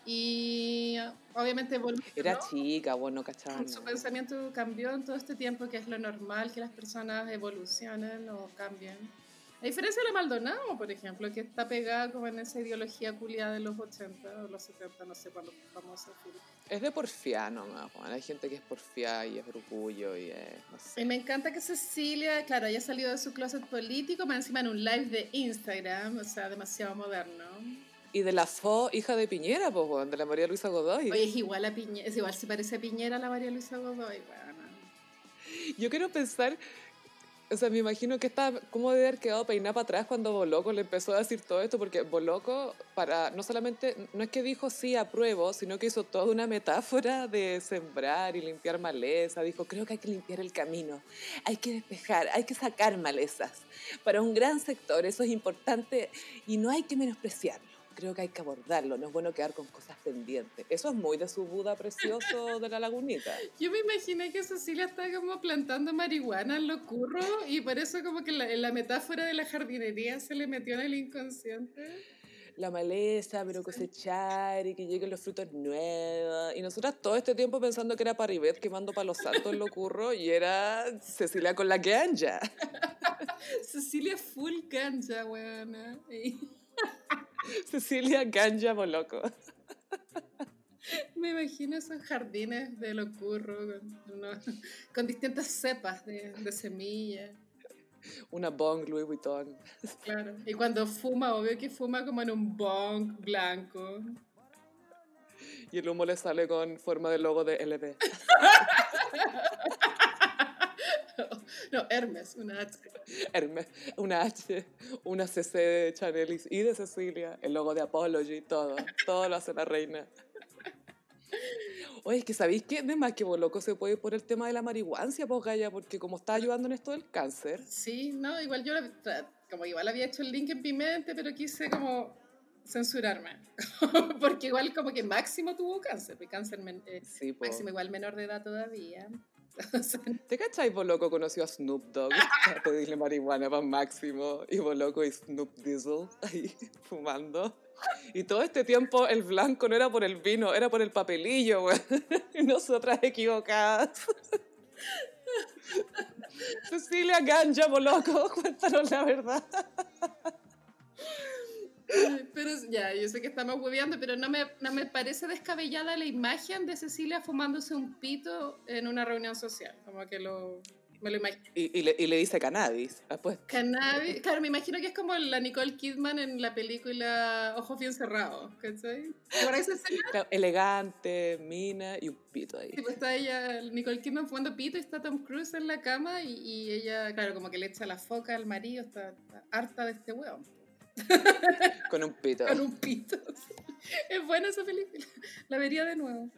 y obviamente volvió. Era chica, bueno, cachaba. Su pensamiento cambió en todo este tiempo, que es lo normal, que las personas evolucionen o cambien. A diferencia de la Maldonado, por ejemplo, que está pegada como en esa ideología culiada de los 80 o los 70, no sé cuándo vamos a decir. Es de porfiano, ¿no? Hay gente que es porfia y es orgullo y es, no sé. Y me encanta que Cecilia, claro, haya salido de su closet político, más encima en un live de Instagram, o sea, demasiado moderno. Y de la FO, hija de Piñera, pues, de la María Luisa Godoy. Oye, es igual a Piñera, es igual, se parece a Piñera la María Luisa Godoy, bueno. Yo quiero pensar o sea, me imagino que está, ¿cómo debe haber quedado peinada para atrás cuando Boloco le empezó a decir todo esto? Porque Boloco, para, no solamente, no es que dijo sí, apruebo, sino que hizo toda una metáfora de sembrar y limpiar maleza. Dijo, creo que hay que limpiar el camino, hay que despejar, hay que sacar malezas. Para un gran sector eso es importante y no hay que menospreciarlo creo que hay que abordarlo, no es bueno quedar con cosas pendientes. Eso es muy de su Buda precioso de la lagunita. Yo me imaginé que Cecilia está como plantando marihuana en lo curro y por eso como que la, la metáfora de la jardinería se le metió en el inconsciente. La maleza, pero cosechar y que lleguen los frutos nuevos. Y nosotras todo este tiempo pensando que era Paribet quemando palos santos en lo curro y era Cecilia con la ganja. Cecilia full ganja, weona. Cecilia Ganja Boloco. Me imagino esos jardines de locurro con, con distintas cepas de, de semillas. Una bong Louis Vuitton. Claro. Y cuando fuma, obvio que fuma como en un bong blanco. Y el humo le sale con forma de logo de LB. No, Hermes, una H. Hermes, una H, una CC de Chanel y de Cecilia, el logo de Apology, todo, todo lo hace la reina. Oye, es que ¿sabéis qué? De más que loco se puede ir por el tema de la marihuancia, pues Gaya, porque como está ayudando en esto del cáncer. Sí, no, igual yo, como igual había hecho el link en mi mente, pero quise como censurarme, porque igual como que Máximo tuvo cáncer, cáncer eh, sí, Máximo igual menor de edad todavía. ¿Te cachai? Conoció a Snoop Dogg para pedirle marihuana para Máximo y Boloco y Snoop Diesel ahí fumando. Y todo este tiempo el blanco no era por el vino, era por el papelillo, güey. Y nosotras equivocadas. Cecilia Ganja, Boloco, cuéntanos la verdad. Pero ya, yo sé que estamos hueveando, pero no me, no me parece descabellada la imagen de Cecilia fumándose un pito en una reunión social. Como que lo, me lo imagino. Y, y, le, y le dice cannabis. Pues. Cannabis, claro, me imagino que es como la Nicole Kidman en la película Ojos bien cerrados, ¿cachai? Por ahí se claro, elegante, mina y un pito ahí. Sí, pues está ella, Nicole Kidman fumando pito y está Tom Cruise en la cama y, y ella, claro, como que le echa la foca al marido, está, está harta de este weón. Con un pito. Con un pito. Es buena esa película. La vería de nuevo.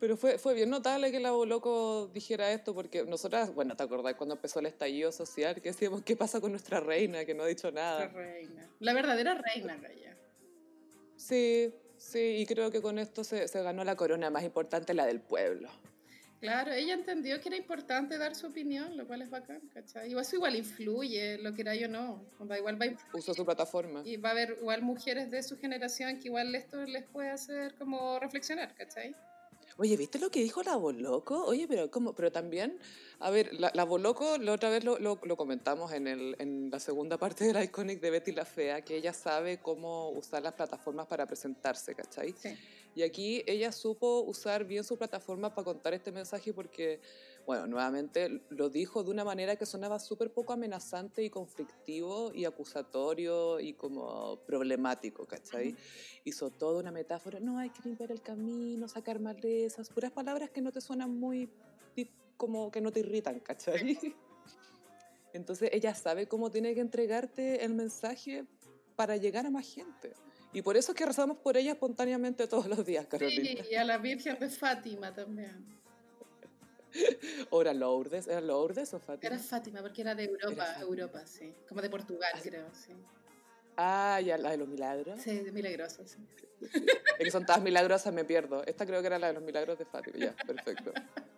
Pero fue, fue bien notable que la Loco dijera esto, porque nosotras, bueno, ¿te acordás cuando empezó el estallido social? Que decíamos, ¿qué pasa con nuestra reina? Que no ha dicho nada. La reina. La verdadera reina, Gaya. Sí, sí, y creo que con esto se, se ganó la corona más importante, la del pueblo. Claro, ella entendió que era importante dar su opinión, lo cual es bacán, ¿cachai? Igual eso igual influye, lo que era yo no. Igual va a Usó su plataforma. Y va a haber igual mujeres de su generación que igual esto les puede hacer como reflexionar, ¿cachai? Oye, ¿viste lo que dijo la Boloco? Oye, pero ¿cómo? Pero también, a ver, la, la Boloco, la otra vez lo, lo, lo, comentamos en, el, en la segunda parte de la Iconic de Betty la Fea, que ella sabe cómo usar las plataformas para presentarse, ¿cachai? Sí. Y aquí ella supo usar bien su plataforma para contar este mensaje porque, bueno, nuevamente lo dijo de una manera que sonaba súper poco amenazante y conflictivo y acusatorio y como problemático, ¿cachai? Uh -huh. Hizo toda una metáfora, no hay que limpiar el camino, sacar malezas, puras palabras que no te suenan muy, como que no te irritan, ¿cachai? Entonces ella sabe cómo tiene que entregarte el mensaje para llegar a más gente. Y por eso es que rezamos por ella espontáneamente todos los días, Carolina. Sí, y a la Virgen de Fátima también. ¿O era Lourdes? ¿Era Lourdes o Fátima? Era Fátima, porque era de Europa, era Europa, sí. Como de Portugal, ah, creo, sí. Ah, ya, la de los milagros. Sí, de milagrosos, sí. Es que son todas milagrosas, me pierdo. Esta creo que era la de los milagros de Fátima, ya, perfecto.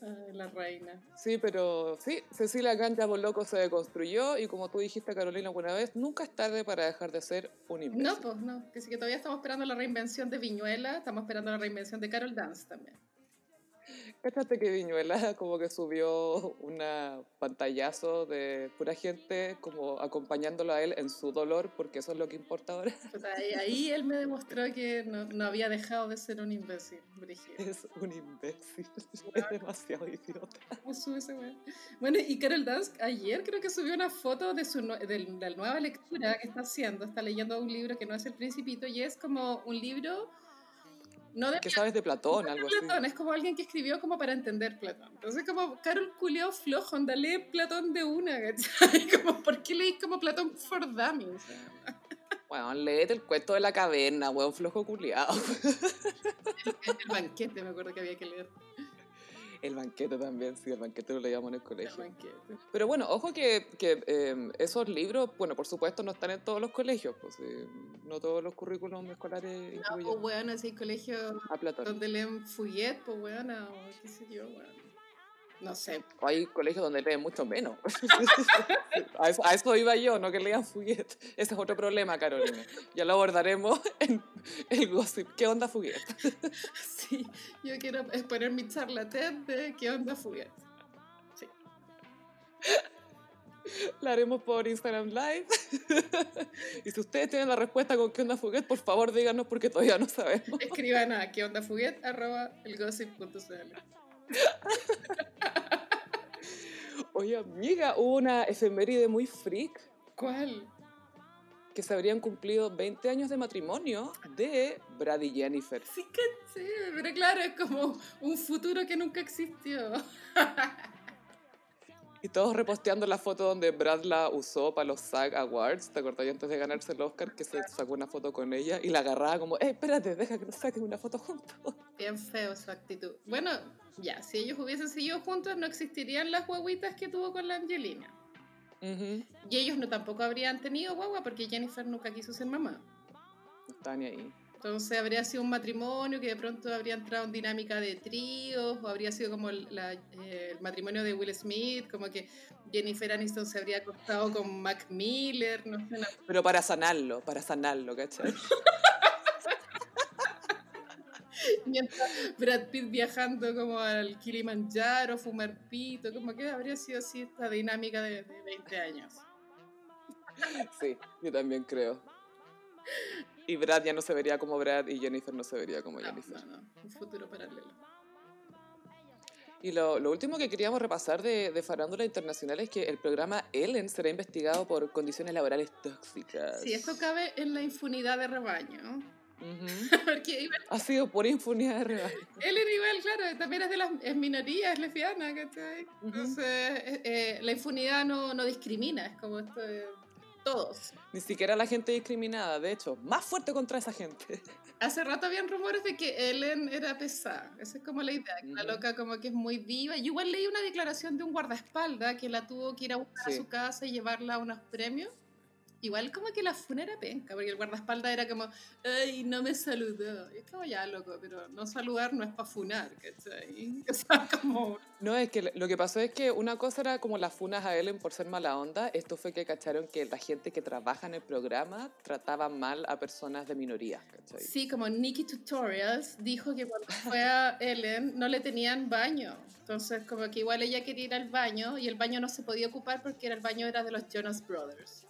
Ay, la reina. Sí, pero sí, Cecilia Ganja Boloco se deconstruyó y como tú dijiste, Carolina, alguna vez, nunca es tarde para dejar de ser un imbécil. No, pues no, que sí que todavía estamos esperando la reinvención de Viñuela, estamos esperando la reinvención de Carol Dance también. Cáchate que Viñuela como que subió una pantallazo de pura gente como acompañándolo a él en su dolor, porque eso es lo que importa ahora. Pues ahí, ahí, él me demostró que no, no, había dejado de ser un imbécil, Brigitte. Es un imbécil, es demasiado idiota. ¿Cómo sube ese? Bueno, y Carol Dance ayer creo que subió una foto de, su, de la nueva lectura que está haciendo, está leyendo un libro que no es El Principito y es como un libro no de que sabes de Platón, no algo Platón, así. es como alguien que escribió como para entender Platón. Entonces, como Carol culió flojo, anda, lee Platón de una, ¿cachai? Como, ¿por qué leís como Platón for Dummies? Bueno, léete el cuento de la caverna, weón, flojo culiado. El, el, banquete, me acuerdo que había que leer. El banquete también, sí, el banquete lo leíamos en el colegio. El banquete. Pero bueno, ojo que, que eh, esos libros, bueno, por supuesto no están en todos los colegios, pues eh, no todos los currículums escolares No, pues bueno, así colegio a Platón. donde leen Fouillet, pues bueno, o qué sé yo, bueno. No sé. Hay colegios donde leen mucho menos. a, eso, a, eso, iba yo, no que lean Fouillet. Ese es otro problema, Carolina. Ya lo abordaremos en el gossip. ¿Qué onda Fouillet? sí, yo quiero poner mi charla TED de ¿Qué onda Fouillet? Sí. La haremos por Instagram Live. y si ustedes tienen la respuesta con qué onda Fuguet, por favor díganos porque todavía no sabemos. Escriban a qué onda Fuguet arroba elgossip.cl. Oye, amiga, hubo una efeméride muy freak. ¿Cuál? Que se habrían cumplido 20 años de matrimonio de Brad y Jennifer. Sí, caché, pero claro, es como un futuro que nunca existió. Y todos reposteando la foto donde Brad la usó para los SAG Awards. ¿Te acordás antes de ganarse el Oscar que se sacó una foto con ella y la agarraba como, eh, espérate, deja que nos saquen una foto juntos? Bien feo su actitud. Bueno, ya, si ellos hubiesen seguido juntos no existirían las guaguitas que tuvo con la Angelina. Uh -huh. Y ellos no tampoco habrían tenido guagua porque Jennifer nunca quiso ser mamá. No está ni ahí. Entonces habría sido un matrimonio que de pronto habría entrado en dinámica de tríos, o habría sido como la- eh, el matrimonio de Will Smith, como que Jennifer Aniston se habría acostado con Mac Miller, no sé, una- Pero para sanarlo, para sanarlo, ¿cachai? mientras Brad Pitt viajando como al Kilimanjaro, fumar pito, como que habría sido así esta dinámica de, de 20 años. Sí, yo también creo. Y Brad ya no se vería como Brad y Jennifer no se vería como No, Jennifer. no, no, un futuro paralelo. Y lo, lo último que queríamos repasar de, de Farándula Internacional es que el programa Ellen será investigado por condiciones laborales tóxicas. Sí, esto cabe en la infunidad de rebaño. Porque igual, Ha sido por infunidad de rebaño. era igual, claro, también es de las es minoría, es lesbiana, ¿cachai? Ujú. Entonces, eh, eh, la infunidad no, no discrimina, es como esto de todos. Ni siquiera la gente discriminada, de hecho, más fuerte contra esa gente. Hace rato habían rumores de que Ellen era pesada. Esa es como la idea, que la loca como que es muy viva. Yo igual leí una declaración de un guardaespaldas que la tuvo que ir a buscar Sí. a su casa y llevarla a unos premios. Igual como que la funa era penca, porque el guardaespaldas era como, ay, no me saludó. Y es como, ya, loco, pero no saludar no es para funar, ¿cachai? O sea, como... No, es que lo que pasó es que una cosa era como las funas a Ellen por ser mala onda. Esto fue que cacharon que la gente que trabaja en el programa trataba mal a personas de minorías, ¿cachai? Sí, como Nikki Tutorials dijo que cuando fue a Ellen no le tenían baño. Entonces, como que igual ella quería ir al baño y el baño no se podía ocupar porque el baño era de los Jonas Brothers.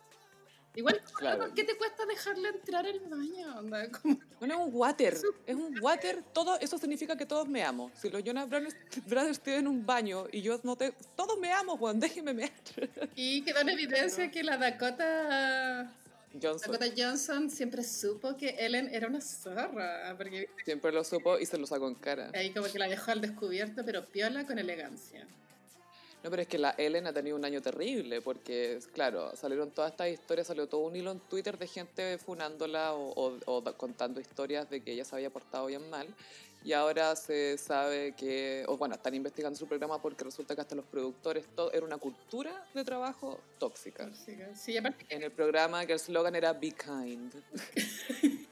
Igual, Claro. ¿por qué te cuesta dejarle entrar al baño? Onda, como- Bueno, es un water, es un water, todo, eso significa que todos me amo. Si los Jonas Brothers, tienen un baño y yo no te... Todos me amo, Juan, déjenme mear. Y quedó en evidencia que la Dakota, Johnson Dakota Johnson siempre supo que Ellen era una zorra. Porque siempre lo supo y se lo sacó en cara. ahí como que la dejó al descubierto, pero piola con elegancia. No, pero es que la Ellen ha tenido un año terrible porque, claro, salieron todas estas historias, salió todo un hilo en Twitter de gente funándola o, o- o contando historias de que ella se había portado bien mal. Y ahora se sabe que, o bueno, están investigando su programa porque resulta que hasta los productores, todo era una cultura de trabajo tóxica. Sí, aparte En el programa que el slogan era Be Kind.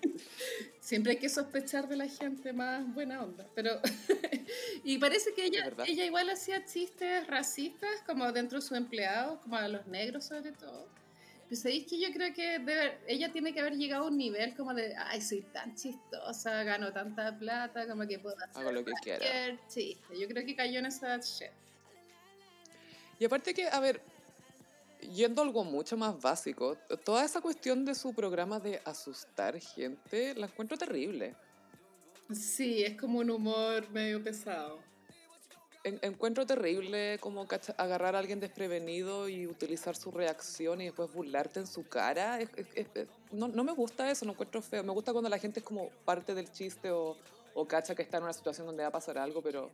Siempre hay que sospechar de la gente más buena onda. Pero. y parece que ella, ella igual hacía chistes racistas, como dentro de sus empleados, como a los negros sobre todo. Pero sabéis que yo creo que debe- ella tiene que haber llegado a un nivel como de, ay, soy tan chistosa, gano tanta plata, como que puedo hacer Hago lo que quiera. cualquier chiste. Yo creo que cayó en esa shit. Y aparte que, a ver, yendo a algo mucho más básico, toda esa cuestión de su programa de asustar gente, la encuentro terrible. Sí, es como un humor medio pesado. En- encuentro terrible como agarrar a alguien desprevenido y utilizar su reacción y después burlarte en su cara. Es- es- es- es- no, no me gusta eso, no encuentro feo. Me gusta cuando la gente es como parte del chiste o, o cacha que está en una situación donde va a pasar algo, pero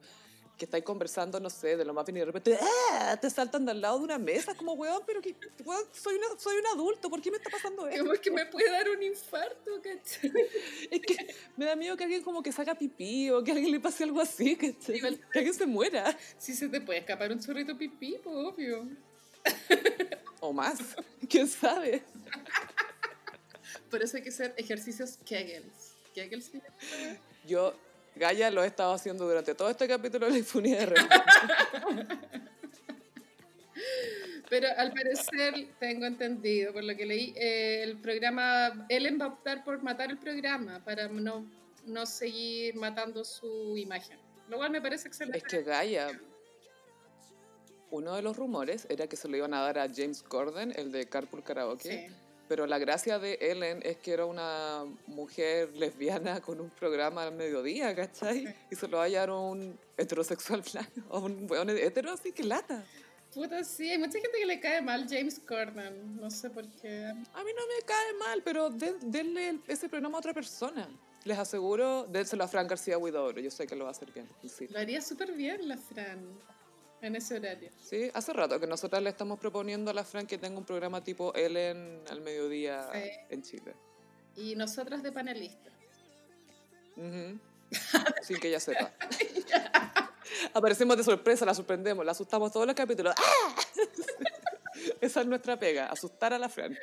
que estáis conversando, no sé, de lo más bien y de repente ¡ah! te saltan de al lado de una mesa, como, weón, pero que, weón, soy, una- soy un adulto, ¿por qué me está pasando esto? Como que me puede dar un infarto, ¿cachai? Es que me da miedo que alguien como que saca pipí o que a alguien le pase algo así, Igual- que alguien se muera. Si se te puede escapar un chorrito pipí, pues obvio. O más, quién sabe. Por eso hay que hacer ejercicios Kegels. Kegels? Yo, Gaia, lo he estado haciendo durante todo este capítulo de la infunidad de Rebeca. Pero al parecer, tengo entendido, por lo que leí, eh, el programa, Ellen va a optar por matar el programa para no, no seguir matando su imagen. Lo cual me parece excelente. Es que Gaia, uno de los rumores era que se lo iban a dar a James Corden, el de Carpool Karaoke. Sí. Pero la gracia de Ellen es que era una mujer lesbiana con un programa al mediodía, ¿cachai? Y se lo va a a un heterosexual blanco, a un weón hetero, así que lata. Puta, sí, hay mucha gente que le cae mal James Corden. No sé por qué. A mí no me cae mal, pero den- denle el- ese programa a otra persona. Les aseguro, dénselo a Fran García Huidobro, yo sé que lo va a hacer bien. Sí. Lo haría súper bien la Fran en ese horario. Sí, hace rato que nosotras le estamos proponiendo a la Fran que tenga un programa tipo Ellen al mediodía Sí. en Chile. Y nosotras de panelistas. Sin que ella sepa. Aparecemos de sorpresa, la sorprendemos, la asustamos todos los capítulos. ¡Ah! Esa es nuestra pega, asustar a la Fran.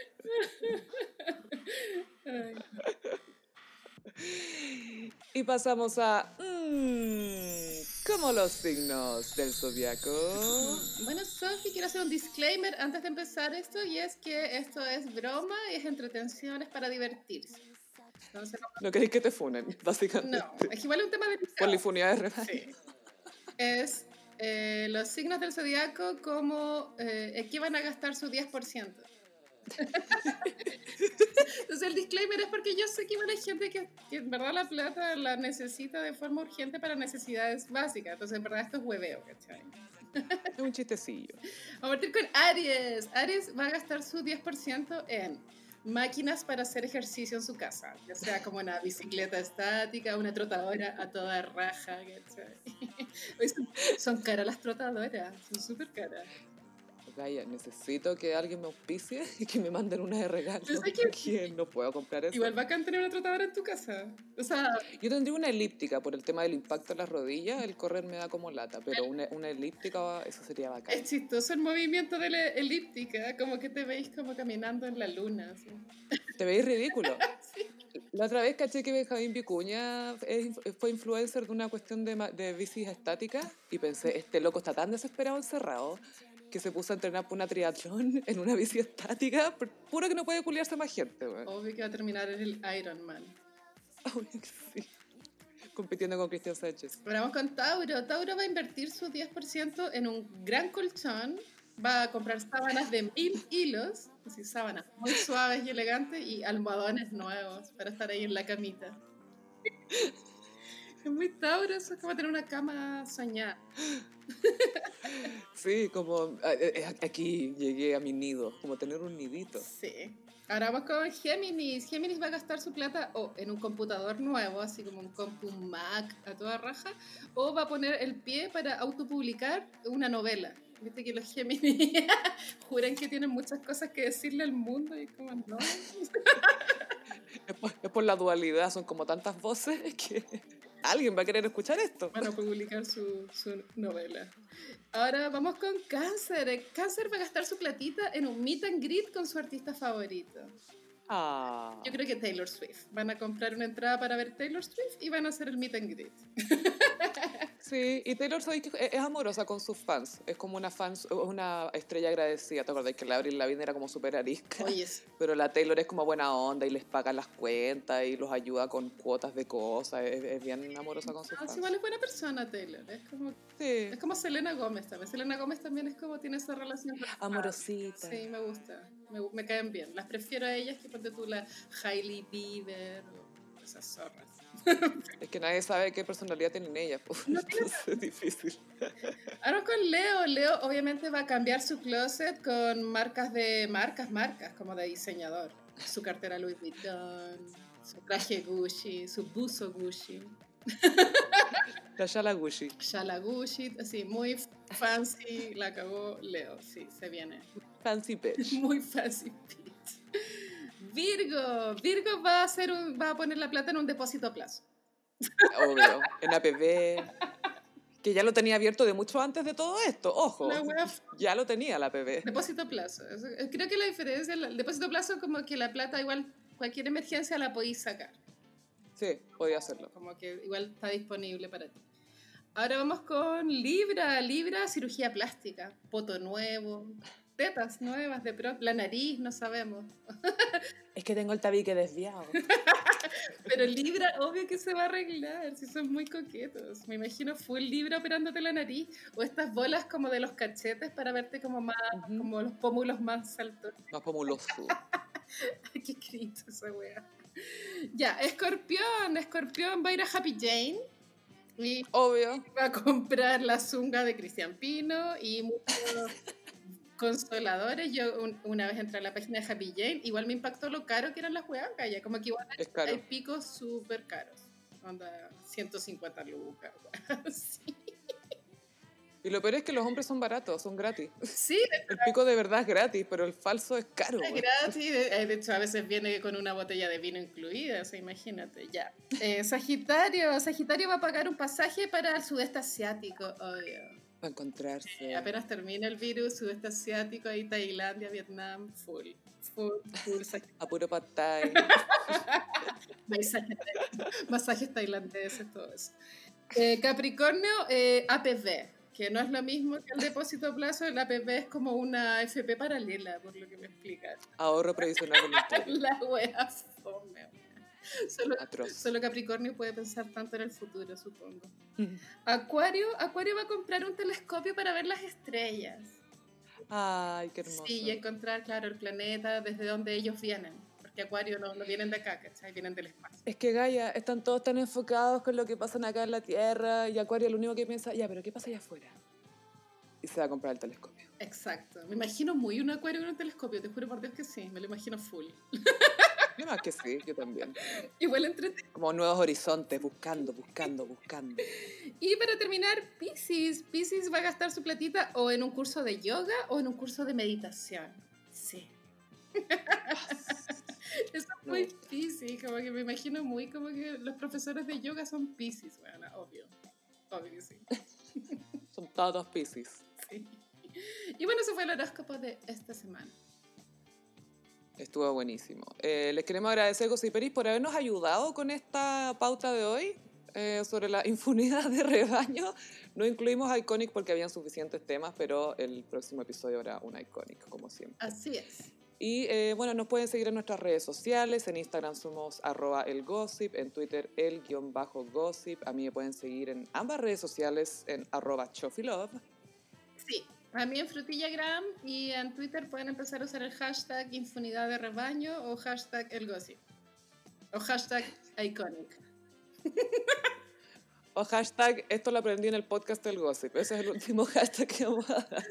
Y pasamos a... Mmm, como los signos del zodiaco. Bueno, Sofi, quiero hacer un disclaimer antes de empezar esto y es que esto es broma y es entretención, es para divertirse. Entonces, no, queréis que te funen, básicamente. No, es igual un tema de... Polifonía de rebaño. Sí. Es eh, los signos del zodiaco como eh, qué van a gastar su 10%. Entonces el disclaimer es porque yo sé que hay gente que, que, en verdad la plata la necesita de forma urgente para necesidades básicas. Entonces en verdad esto es hueveo, ¿cachai? Es un chistecillo. Vamos a partir con Aries. Aries va a gastar su 10% en máquinas para hacer ejercicio en su casa, ya sea como una bicicleta estática, una trotadora a toda raja. Son, son caras las trotadoras, son súper caras necesito que alguien me auspicie y que me manden una de regalo. Que... no puedo comprar eso. Igual bacán tener una trotadora en tu casa. O sea... Yo tendría una elíptica por el tema del impacto en las rodillas. El correr me da como lata, pero una, una elíptica, eso sería bacán. Es chistoso el movimiento de la elíptica, como que te veis como caminando en la luna. Te veis ridículo. La otra vez caché que Benjamín Vicuña fue influencer de una cuestión de, de bicis estáticas y pensé, este loco está tan desesperado encerrado que se puso a entrenar por una triatlón en una bici estática, puro que no puede culiarse más gente, Obvio que va a terminar en el Ironman. sí. Compitiendo con Cristian Sánchez. Ahora vamos con Tauro. Tauro va a invertir su 10% en un gran colchón. Va a comprar sábanas de mil hilos, así sábanas muy suaves y elegantes, y almohadones nuevos para estar ahí en la camita. Es muy Tauro, eso es como tener una cama soñada. Sí, como eh, eh, aquí llegué a mi nido, como tener un nidito. Sí. Ahora vamos con Géminis. Géminis va a gastar su plata o en un computador nuevo, así como un compu Mac a toda raja, o va a poner el pie para autopublicar una novela. Viste que los Géminis juran que tienen muchas cosas que decirle al mundo y como no. es por la dualidad, son como tantas voces que alguien va a querer escuchar esto. Van a publicar su, su novela. Ahora vamos con Cáncer. Cáncer va a gastar su platita en un meet and greet con su artista favorito. Ah. Yo creo que Taylor Swift. Van a comprar una entrada para ver Taylor Swift y van a hacer el meet and greet. Sí, y Taylor Swift es amorosa con sus fans. Es como una fans, una estrella agradecida. ¿Te acuerdas que la Avril Lavigne era como súper arisca? Pero la Taylor es como buena onda y les paga las cuentas y los ayuda con cuotas de cosas. Es, bien amorosa con sus ah, fans. Sí, es buena persona Taylor. Es como, es como Selena Gómez también. Selena Gómez también es como tiene esa relación. Amorosita. Sí, me gusta. Me, me, caen bien. Las prefiero a ellas que ponte tú la Hailey Bieber o esas zorras. Es que nadie sabe qué personalidad tienen ellas, pues. es difícil. Ahora con Leo, Leo obviamente va a cambiar su closet con marcas de marcas, marcas, como de diseñador. Su cartera Louis Vuitton, su traje Gucci, su buzo Gucci. La Shala Gucci. Shala Gucci, así, muy fancy, la acabó Leo, sí, se viene. Fancy bitch. Muy fancy bitch. Virgo, Virgo va a, hacer un, va a poner la plata en un depósito a plazo. Obvio, en APB. Que ya lo tenía abierto de mucho antes de todo esto, ojo. Ya lo tenía la APB. Depósito a plazo. Creo que la diferencia, el depósito a plazo es como que la plata igual, cualquier emergencia la podéis sacar. Sí, podía hacerlo. Como que igual está disponible para ti. Ahora vamos con Libra. Libra, cirugía plástica. Poto nuevo tetas nuevas de pronto, la nariz, no sabemos. Es que tengo el tabique desviado. Pero Libra, obvio que se va a arreglar, si son muy coquetos. Me imagino full Libra operándote la nariz, o estas bolas como de los cachetes para verte como más, como los pómulos más altos. Más pómulos. Qué cringe esa wea. Ya, Escorpión, Escorpión va a ir a Happy Jane. Y Obvio. Va a comprar la zunga de Cristian Pino y consoladores. Yo una vez entré a la página de Happy Jane, igual me impactó lo caro que eran las huevas, ya como que igual hay picos súper caros. Onda 150 lucas. sí. Y lo peor es que los hombres son baratos, son gratis. Sí. El pico de verdad es gratis, pero el falso es caro. Es gratis, de hecho a veces viene con una botella de vino incluida, o sea, imagínate, ya. Eh, Sagitario, Sagitario va a pagar un pasaje para el sudeste asiático, obvio. Para encontrarse. apenas termina el virus, sudeste asiático, ahí Tailandia, Vietnam, full. Full, full A puro pad thai. Masajes, masajes tailandeses, todo eso. Eh, Capricornio, eh, APV, que no es lo mismo que el depósito a plazo, el APV es como una FP paralela, por lo que me explican. Ahorro previsional voluntario. La wea fome. Solo, Atroz. solo Capricornio puede pensar tanto en el futuro, supongo. Acuario, Acuario va a comprar un telescopio para ver las estrellas. Ay, qué hermoso. Sí, y encontrar, claro, el planeta desde donde ellos vienen. Porque Acuario no, no vienen de acá, ¿cachai? Vienen del espacio. Es que Gaia, están todos tan enfocados con lo que pasa acá en la Tierra y Acuario lo único que piensa, ya, pero ¿qué pasa allá afuera? Y se va a comprar el telescopio. Exacto. Me imagino muy un Acuario con un telescopio, te juro por Dios que sí, me lo imagino full. Yo más que sí, yo también. Igual entre Como nuevos horizontes, buscando, buscando, buscando. Y para terminar, Pisces. Pisces va a gastar su platita o en un curso de yoga o en un curso de meditación. Sí. Eso es muy Pisces, como que me imagino muy como que los profesores de yoga son Pisces, bueno, obvio. Obvio que sí. Son todos Pisces. sí. Y bueno, eso fue el horóscopo de esta semana. Estuvo buenísimo. Eh, les queremos agradecer, Gossiperis, por habernos ayudado con esta pauta de hoy eh, sobre la infunidad de rebaño. No incluimos Iconic porque habían suficientes temas, pero el próximo episodio habrá un Iconic, como siempre. Así es. Y eh, bueno, nos pueden seguir en nuestras redes sociales. En Instagram somos arroba el gossip, en Twitter el guion bajo gossip. A mí me pueden seguir en ambas redes sociales en arroba chofilove. Sí. A mí en Frutillagram y en Twitter pueden empezar a usar el hashtag infunidad de rebaño o hashtag el gossip. O hashtag iconic. O hashtag, esto lo aprendí en el podcast del gossip. Ese es el último hashtag que vamos a dar.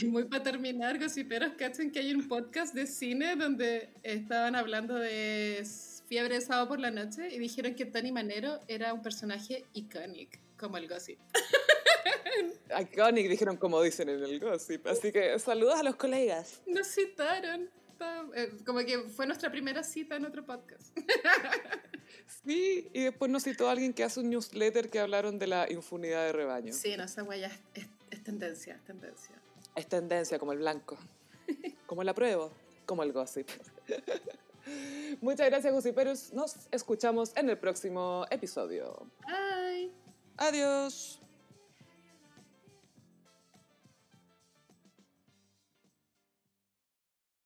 Y muy para terminar, gossiperos, cachen que hay un podcast de cine donde estaban hablando de Fiebre de sábado por la noche y dijeron que Tony Manero era un personaje iconic, como el gossip. Iconic, dijeron como dicen en el gossip. Así que saludos a los colegas. Nos citaron. Eh, Como que fue nuestra primera cita en otro podcast. Sí, y después nos citó alguien que hace un newsletter que hablaron de la infunidad de rebaño. Sí, no, esa es, es- es tendencia, es tendencia. Es tendencia como el blanco. Como el apruebo, como el gossip. Muchas gracias, gossiperos. Nos escuchamos en el próximo episodio. Bye. Adiós.